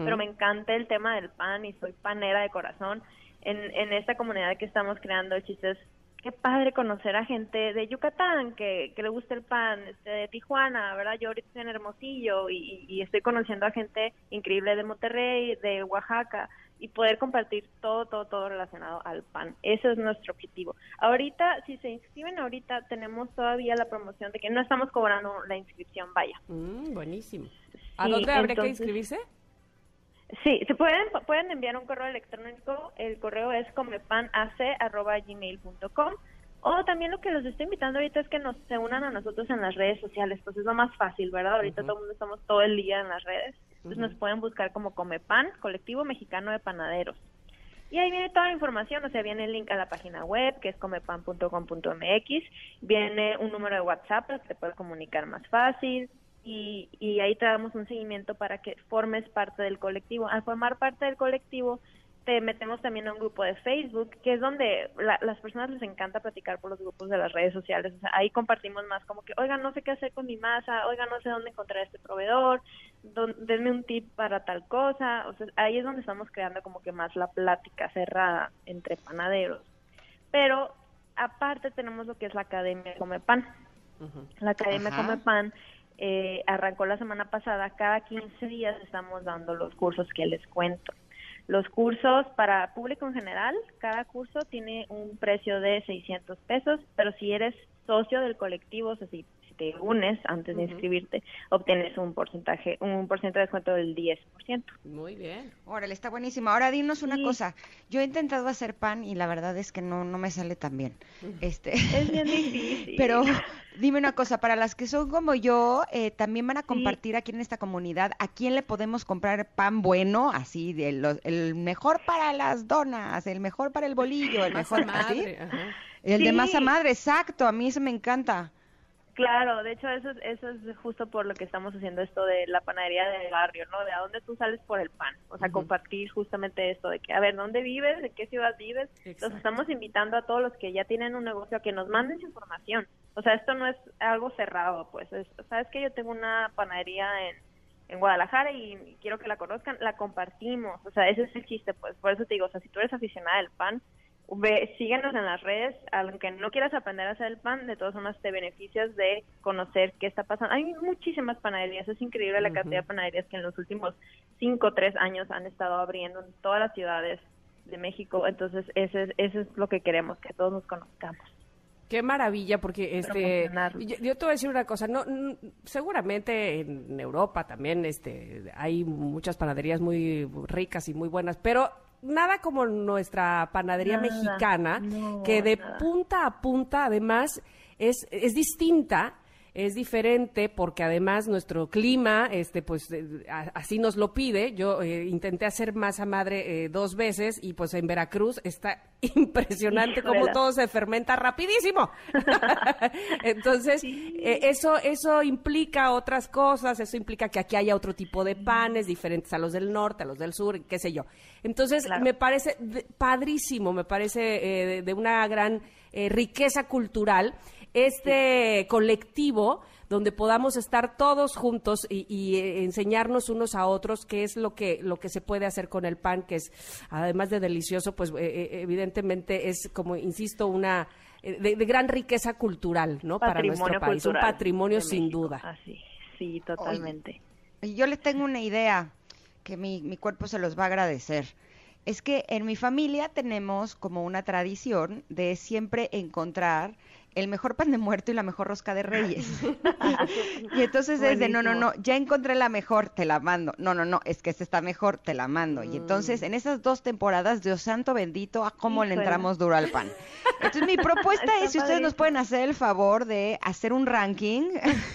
pero me encanta el tema del pan y soy panera de corazón. En, en esta comunidad que estamos creando, el chiste es qué padre conocer a gente de Yucatán que, que le gusta el pan, este, de Tijuana, ¿verdad? Yo ahorita estoy en Hermosillo y, y estoy conociendo a gente increíble de Monterrey, de Oaxaca y poder compartir todo, todo, todo relacionado al pan. Ese es nuestro objetivo. Ahorita, si se inscriben ahorita, tenemos todavía la promoción de que no estamos cobrando la inscripción, vaya. Mm, buenísimo. ¿A Sí, dónde habría que inscribirse? Sí, se pueden, pueden enviar un correo electrónico, el correo es comepanac.gmail.com o también lo que los estoy invitando ahorita es que nos se unan a nosotros en las redes sociales, pues es lo más fácil, ¿verdad? Ahorita todo el mundo estamos todo el día en las redes, entonces nos pueden buscar como Comepan, Colectivo Mexicano de Panaderos. Y ahí viene toda la información, o sea, viene el link a la página web, que es comepan.com.mx, viene un número de WhatsApp para que te puedas comunicar más fácil, y, y ahí te damos un seguimiento para que formes parte del colectivo. Al formar parte del colectivo, te metemos también a un grupo de Facebook, que es donde la- las personas les encanta platicar por los grupos de las redes sociales. O sea, ahí compartimos más como que, oigan, no sé qué hacer con mi masa, oigan, no sé dónde encontrar este proveedor, don- denme un tip para tal cosa. O sea, ahí es donde estamos creando como que más la plática cerrada entre panaderos. Pero aparte tenemos lo que es la Academia Come Pan. La Academia Ajá. Come Pan eh, arrancó la semana pasada. Cada 15 días estamos dando los cursos que les cuento. Los cursos para público en general, cada curso tiene un precio de 600 pesos, pero si eres socio del colectivo, o sea, te unes antes de inscribirte, obtienes un porcentaje, un porcentaje de descuento del 10%. Muy bien. Órale, está buenísimo. Ahora dinos una cosa. Yo he intentado hacer pan y la verdad es que no, no me sale tan bien. Este, Es bien difícil. Pero dime una cosa, para las que son como yo, eh, también van a compartir aquí en esta comunidad, ¿a quién le podemos comprar pan bueno? Así, de los- el mejor para las donas, el mejor para el bolillo, el mejor así. madre, ajá. El de Sí. masa madre, exacto, a mí eso me encanta. Claro, de hecho eso, es- eso es justo por lo que estamos haciendo esto de la panadería del barrio, ¿no? De a dónde tú sales por el pan. O sea, compartir justamente esto de que, a ver, ¿dónde vives? ¿De qué ciudad vives? Los estamos invitando a todos los que ya tienen un negocio a que nos manden su información. O sea, esto no es algo cerrado, pues. Es, Sabes que yo tengo una panadería en, en Guadalajara y quiero que la conozcan, la compartimos. O sea, ese es el chiste, pues. Por eso te digo, o sea, si tú eres aficionada del pan, Ve, síguenos en las redes, aunque no quieras aprender a hacer el pan, de todas formas te beneficias de conocer qué está pasando. Hay muchísimas panaderías, es increíble la cantidad de panaderías que en los últimos cinco o tres años han estado abriendo en todas las ciudades de México, entonces ese es, eso es lo que queremos, que todos nos conozcamos. Qué maravilla, porque este, yo, yo te voy a decir una cosa, no, seguramente en Europa también este, hay muchas panaderías muy ricas y muy buenas, pero nada como nuestra panadería Nada, mexicana, no, que de nada. punta a punta además es, es distinta es diferente porque además nuestro clima, este, pues eh, a- así nos lo pide. Yo eh, intenté hacer masa madre eh, dos veces y pues en Veracruz está impresionante Híjole. como todo se fermenta rapidísimo. Entonces, eh, eso, eso implica otras cosas, eso implica que aquí haya otro tipo de panes diferentes a los del norte, a los del sur, qué sé yo. Entonces, me parece padrísimo, me parece de, de una gran riqueza cultural este colectivo donde podamos estar todos juntos y, y, eh, enseñarnos unos a otros qué es lo que lo que se puede hacer con el pan que es además de delicioso pues eh, eh, evidentemente es como insisto una de, de gran riqueza cultural no para nuestro país un patrimonio sin México. duda Así, sí, totalmente. Y yo les tengo una idea que mi, mi cuerpo se los va a agradecer. Es que en mi familia tenemos como una tradición de siempre encontrar el mejor pan de muerto y la mejor rosca de reyes. y entonces es de, no, no, no, ya encontré la mejor, te la mando. No, no, no, es que esta está mejor, te la mando. Y entonces en esas dos temporadas, Dios santo bendito, a cómo le entramos duro al pan. Entonces mi propuesta es, si ustedes nos pueden hacer el favor de hacer un ranking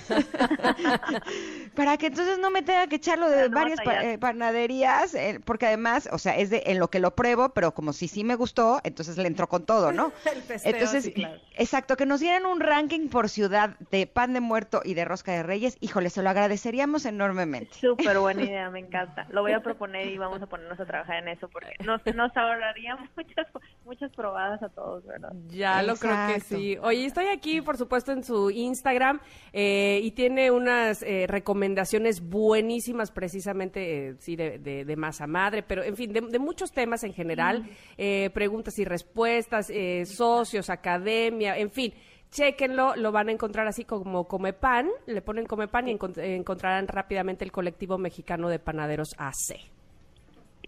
para que entonces no me tenga que echarlo de no varias pa- eh, panaderías, eh, porque además, o sea, es de en lo que lo pruebo, pero como si sí me gustó, entonces le entró con todo, ¿no? El entonces, sí, claro. exacto, que nos dieran un ranking por ciudad de pan de muerto y de rosca de reyes, híjole, se lo agradeceríamos enormemente. Súper buena idea, me encanta. Lo voy a proponer y vamos a ponernos a trabajar en eso porque nos, nos ahorraría muchas, muchas probadas a todos, ¿verdad? Ya lo creo que sí. Oye, estoy aquí, por supuesto, en su Instagram eh, y tiene unas eh, recomendaciones buenísimas, precisamente, eh, sí, de, de- de masa madre, pero en fin, de, de muchos temas en general, eh, preguntas y respuestas, eh, socios, academia, en fin. Chéquenlo, lo van a encontrar así como Comepan, le ponen Comepan y encont- encontrarán rápidamente el colectivo mexicano de panaderos AC.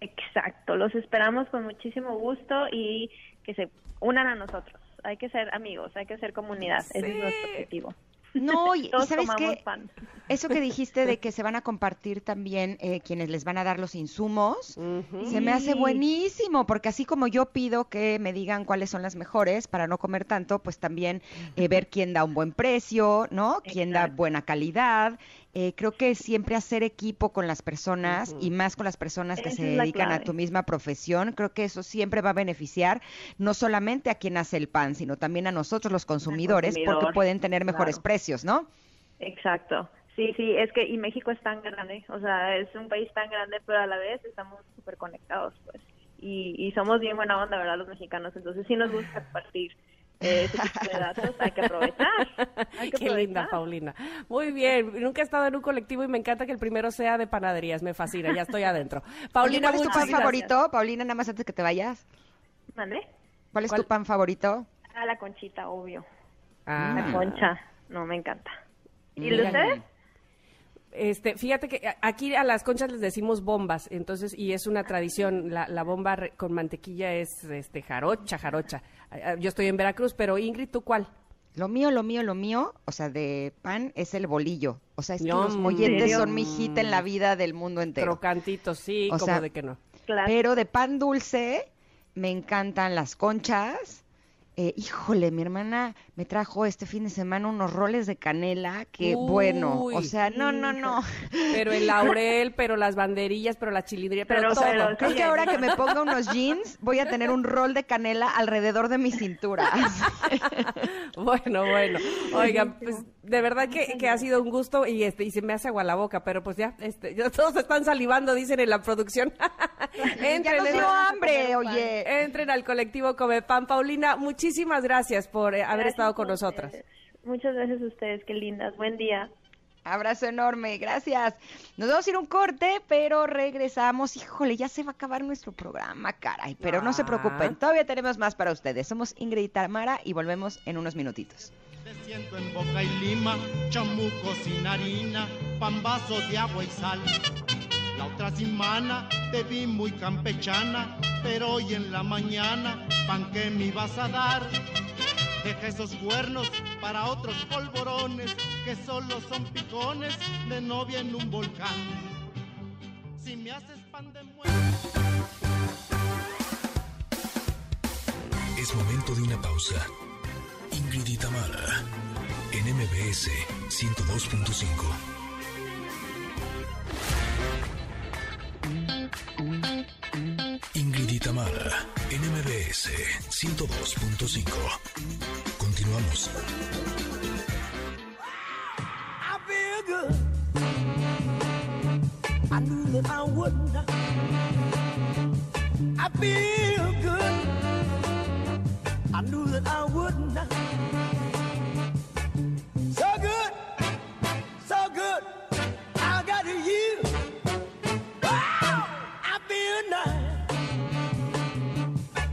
Exacto, los esperamos con muchísimo gusto y que se unan a nosotros. Hay que ser amigos, hay que ser comunidad, ese es nuestro objetivo. No, y, Todos ¿sabes pan. Eso que dijiste de que se van a compartir también eh, quienes les van a dar los insumos, se me hace buenísimo, porque así como yo pido que me digan cuáles son las mejores para no comer tanto, pues también eh, ver quién da un buen precio, ¿no? Quién da buena calidad. Eh, creo que siempre hacer equipo con las personas y más con las personas que Esa se dedican a tu misma profesión, creo que eso siempre va a beneficiar no solamente a quien hace el pan, sino también a nosotros los consumidores, porque pueden tener mejores claro. precios, ¿no? Exacto. Sí, sí, es que y México es tan grande, o sea, es un país tan grande, pero a la vez estamos súper conectados, pues. Y, y somos bien buena onda, ¿verdad? Los mexicanos, entonces sí nos gusta compartir eh, ese tipo de datos, hay que aprovechar. Hay que Qué linda. Paulina. Muy bien. Nunca he estado en un colectivo y me encanta que el primero sea de panaderías. Me fascina, ya estoy adentro. Paulina, ¿cuál es tu pan gracias. favorito? Paulina, nada más antes que te vayas. ¿Mande? ¿Cuál es ¿Cuál? tu pan favorito? Ah, la conchita, obvio. Ah. La concha, no, me encanta. ¿Y de Mira. ustedes? Este, fíjate que a- aquí a las conchas les decimos bombas, entonces, y es una tradición, la, la bomba re- con mantequilla es este jarocha, jarocha. Ah, ah, Yo estoy en Veracruz, pero Ingrid, ¿tú cuál? Lo mío, lo mío, lo mío, o sea, de pan es el bolillo. O sea, es que los Yum. molletes ¿Serio? son mi hit en la vida del mundo entero. Crocantitos, sí, O como sea, de que no. Claro. Pero de pan dulce me encantan las conchas. Eh, híjole, mi hermana me trajo este fin de semana unos roles de canela que bueno, o sea, no, no, no. Pero el laurel, pero las banderillas, pero la chilindrilla, pero, Pero- todo. pero- Creo Sí, que ahora que me ponga unos jeans voy a tener un rol de canela alrededor de mi cintura. Bueno, bueno. Oigan, pues de verdad que, que ha sido un gusto y este y se me hace agua la boca, pero pues ya, este, ya todos están salivando, dicen en la producción. ya nos dio hambre, oye. Entren al colectivo Come Pan. Paulina, muchísimas gracias por eh, haber Gracias estado con nosotras. Muchas gracias a ustedes, qué lindas. Buen día. Abrazo enorme, gracias. Nos vamos a ir a un corte, pero regresamos. Híjole, ya se va a acabar nuestro programa, caray. Pero no se Ah. preocupen, todavía tenemos más para ustedes. Somos Ingrid y Tamara y volvemos en unos minutitos. Te siento en boca y lima, chamuco sin harina, pambazos de agua y sal. La otra semana te vi muy campechana, pero hoy en la mañana, pan que me ibas a dar. Deja esos cuernos para otros polvorones que solo son picones de novia en un volcán. Si me haces pan de muerto. Es momento de una pausa. Ingrid y Tamara, en MBS 102.5. Ingrid y Tamara, en MBS 102.5. Continuamos. I. I knew that I would not. I feel good. I knew that I would not.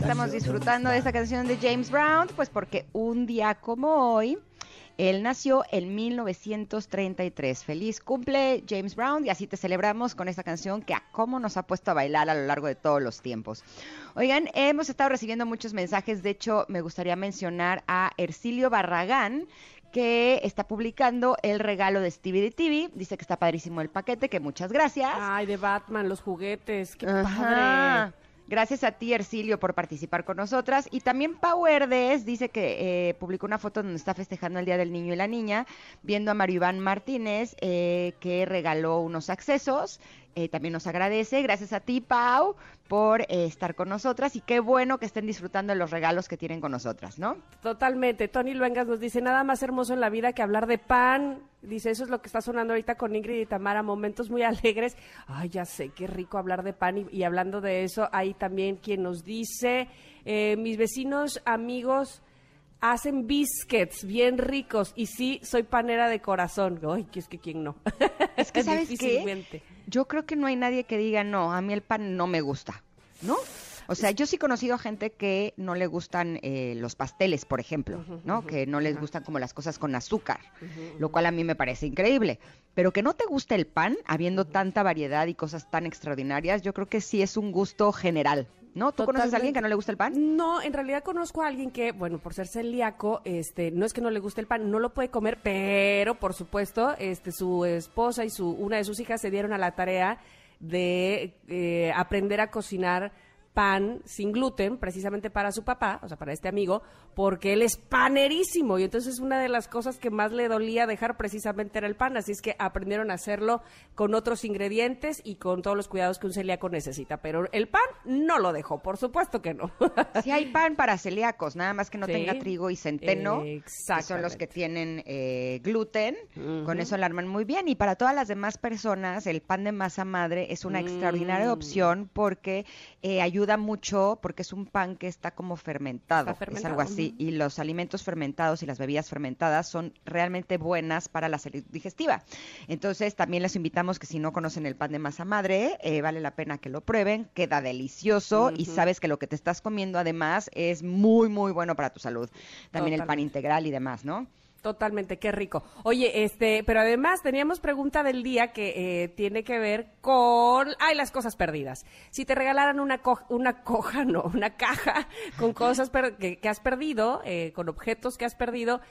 Estamos disfrutando de esta canción de James Brown? Pues porque un día como hoy Él nació en 1933. Feliz cumple James Brown y así te celebramos con esta canción que a cómo nos ha puesto a bailar a lo largo de todos los tiempos. Oigan, hemos estado recibiendo muchos mensajes, de hecho me gustaría mencionar a Ercilio Barragán que está publicando el regalo de Stevie de TV. Dice que está padrísimo el paquete, que muchas gracias. Ay, de Batman, los juguetes, qué Ajá. padre. Gracias a ti, Ercilio, por participar con nosotras. Y también Pau Herdes dice que eh, publicó una foto donde está festejando el Día del Niño y la Niña, viendo a Mario Iván Martínez, eh, que regaló unos accesos. Eh, también nos agradece. Gracias a ti, Pau, por eh, estar con nosotras. Y qué bueno que estén disfrutando de los regalos que tienen con nosotras, ¿no? Totalmente. Tony Luengas nos dice, nada más hermoso en la vida que hablar de pan. Dice, eso es lo que está sonando ahorita con Ingrid y Tamara, momentos muy alegres. Ay, ya sé, qué rico hablar de pan. Y, y hablando de eso, hay también quien nos dice, eh, mis vecinos, amigos, hacen biscuits bien ricos. Y sí, soy panera de corazón. Ay, que es que quién no. Es que, ¿sabes qué? Yo creo que no hay nadie que diga, no, a mí el pan no me gusta, ¿no? O sea, yo sí he conocido gente que no le gustan eh, los pasteles, por ejemplo, ¿no? Que no les gustan como las cosas con azúcar, lo cual a mí me parece increíble. Pero que no te guste el pan, habiendo tanta variedad y cosas tan extraordinarias, yo creo que sí es un gusto general, ¿no? ¿Tú conoces a alguien que no le gusta el pan? No, en realidad conozco a alguien que, bueno, por ser celíaco, este, no es que no le guste el pan, no lo puede comer, pero por supuesto, este, su esposa y su, una de sus hijas se dieron a la tarea de eh, aprender a cocinar pan sin gluten, precisamente para su papá, o sea, para este amigo, porque él es panerísimo y entonces una de las cosas que más le dolía dejar precisamente era el pan, así es que aprendieron a hacerlo con otros ingredientes y con todos los cuidados que un celíaco necesita, pero el pan no lo dejó, por supuesto que no. Sí hay pan para celíacos, nada más que no Sí. tenga trigo y centeno, que son los que tienen eh, gluten, con eso lo arman muy bien. Y para todas las demás personas, el pan de masa madre es una extraordinaria Mm. opción porque eh, ayuda mucho, porque es un pan que está como fermentado, Está es algo fermentado, así. Y los alimentos fermentados y las bebidas fermentadas son realmente buenas para la salud digestiva. Entonces también les invitamos que si no conocen el pan de masa madre, eh, vale la pena que lo prueben, queda delicioso y sabes que lo que te estás comiendo además es muy, muy bueno para tu salud. También el pan integral y demás, ¿no? Totalmente, qué rico. Oye, este, pero además teníamos pregunta del día que eh, tiene que ver con, ay, las cosas perdidas. Si te regalaran una co- una coja, no, una caja con cosas per- que, que has perdido, eh, con objetos que has perdido,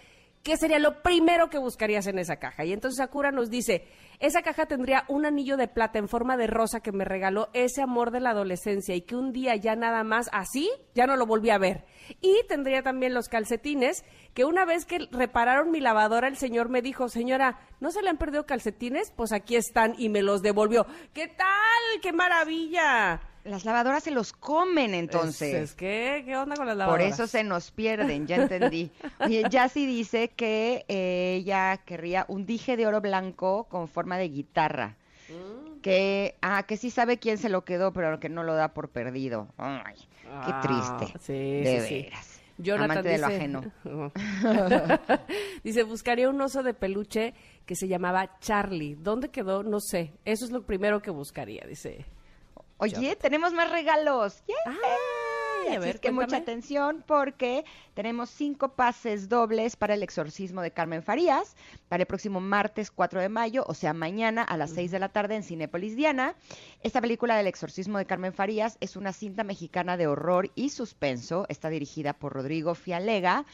¿qué sería lo primero que buscarías en esa caja? Y entonces Sakura nos dice, esa caja tendría un anillo de plata en forma de rosa que me regaló ese amor de la adolescencia y que un día ya nada más así, ya no lo volví a ver. Y tendría también los calcetines que una vez que repararon mi lavadora, el señor me dijo, señora, ¿no se le han perdido calcetines? Pues aquí están y me los devolvió. ¿Qué tal? ¡Qué maravilla! Las lavadoras se los comen entonces. Es, es que, ¿qué onda con las Por lavadoras? eso se nos pierden, ya entendí. Oye, Jassy dice que eh, ella querría un dije de oro blanco con forma de guitarra. Mm. Que, ah, que sí sabe quién se lo quedó, pero que no lo da por perdido. Ay, qué Ah, triste. sí, de sí, sí. veras. Jonathan Amante de lo ajeno. dice, buscaría un oso de peluche que se llamaba Charlie. ¿Dónde quedó? No sé. Eso es lo primero que buscaría, dice. Oye, tenemos más regalos. A Así ver, es que mucha atención porque tenemos cinco pases dobles para el exorcismo de Carmen Farías para el próximo martes 4 de mayo, o sea, mañana a las 6 de la tarde en Cinépolis Diana. Esta película del exorcismo de Carmen Farías es una cinta mexicana de horror y suspenso. Está dirigida por Rodrigo Fialega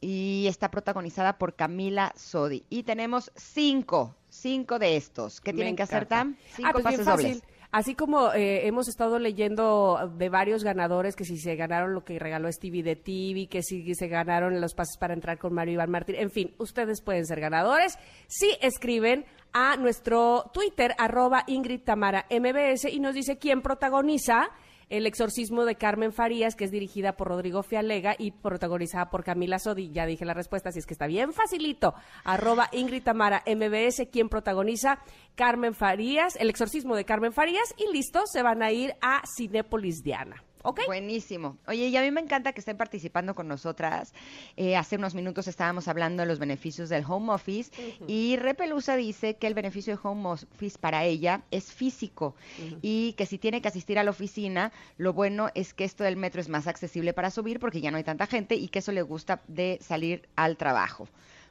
y está protagonizada por Camila Sodi. Y tenemos cinco, cinco de estos. ¿Qué Me tienen que hacer, encanta. Tam? Cinco Ah, pues bien pases fácil. dobles. Así como eh, hemos estado leyendo de varios ganadores que si se ganaron lo que regaló Stevie de TV, que si se ganaron los pases para entrar con Mario Iván Martín, en fin, ustedes pueden ser ganadores. Si escriben a nuestro Twitter, arroba Ingrid Tamara MBS, y nos dice quién protagoniza el exorcismo de Carmen Farías, que es dirigida por Rodrigo Fialega y protagonizada por Camila Sodi. Ya dije la respuesta, así es que está bien facilito. Arroba Ingrid Tamara MBS, quien protagoniza Carmen Farías, el exorcismo de Carmen Farías, y listo, se van a ir a Cinépolis Diana. Buenísimo. Oye, y a mí me encanta que estén participando con nosotras. Eh, hace unos minutos estábamos hablando de los beneficios del home office y Repelusa dice que el beneficio del home office para ella es físico y que si tiene que asistir a la oficina, lo bueno es que esto del metro es más accesible para subir porque ya no hay tanta gente y que eso le gusta de salir al trabajo.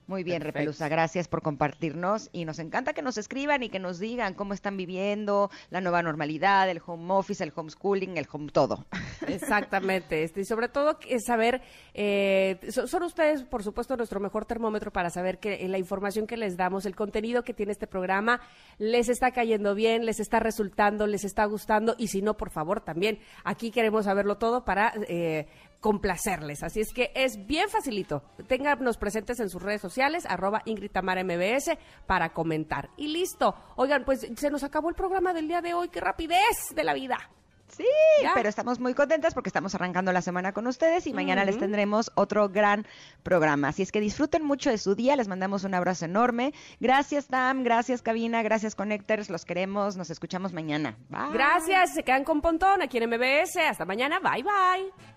Muy bien, Perfecto. Repelusa, gracias por compartirnos y nos encanta que nos escriban y que nos digan cómo están viviendo la nueva normalidad, el home office, el homeschooling, el home todo. Exactamente, este, y sobre todo que saber, eh, so- son ustedes, por supuesto, nuestro mejor termómetro para saber que eh, la información que les damos, el contenido que tiene este programa, les está cayendo bien, les está resultando, les está gustando, y si no, por favor, también aquí queremos saberlo todo para eh, complacerles. Así es que es bien facilito. Ténganos presentes en sus redes sociales, arroba Ingrid Tamara MBS, para comentar. Y listo. Oigan, pues se nos acabó el programa del día de hoy. ¡Qué rapidez de la vida! Sí, pero estamos muy contentas porque estamos arrancando la semana con ustedes y mañana les tendremos otro gran programa. Así es que disfruten mucho de su día, les mandamos un abrazo enorme. Gracias Tam, gracias Cabina, gracias Connectors, los queremos, nos escuchamos mañana. Bye. Gracias, se quedan con Pontón aquí en MBS. Hasta mañana, bye bye.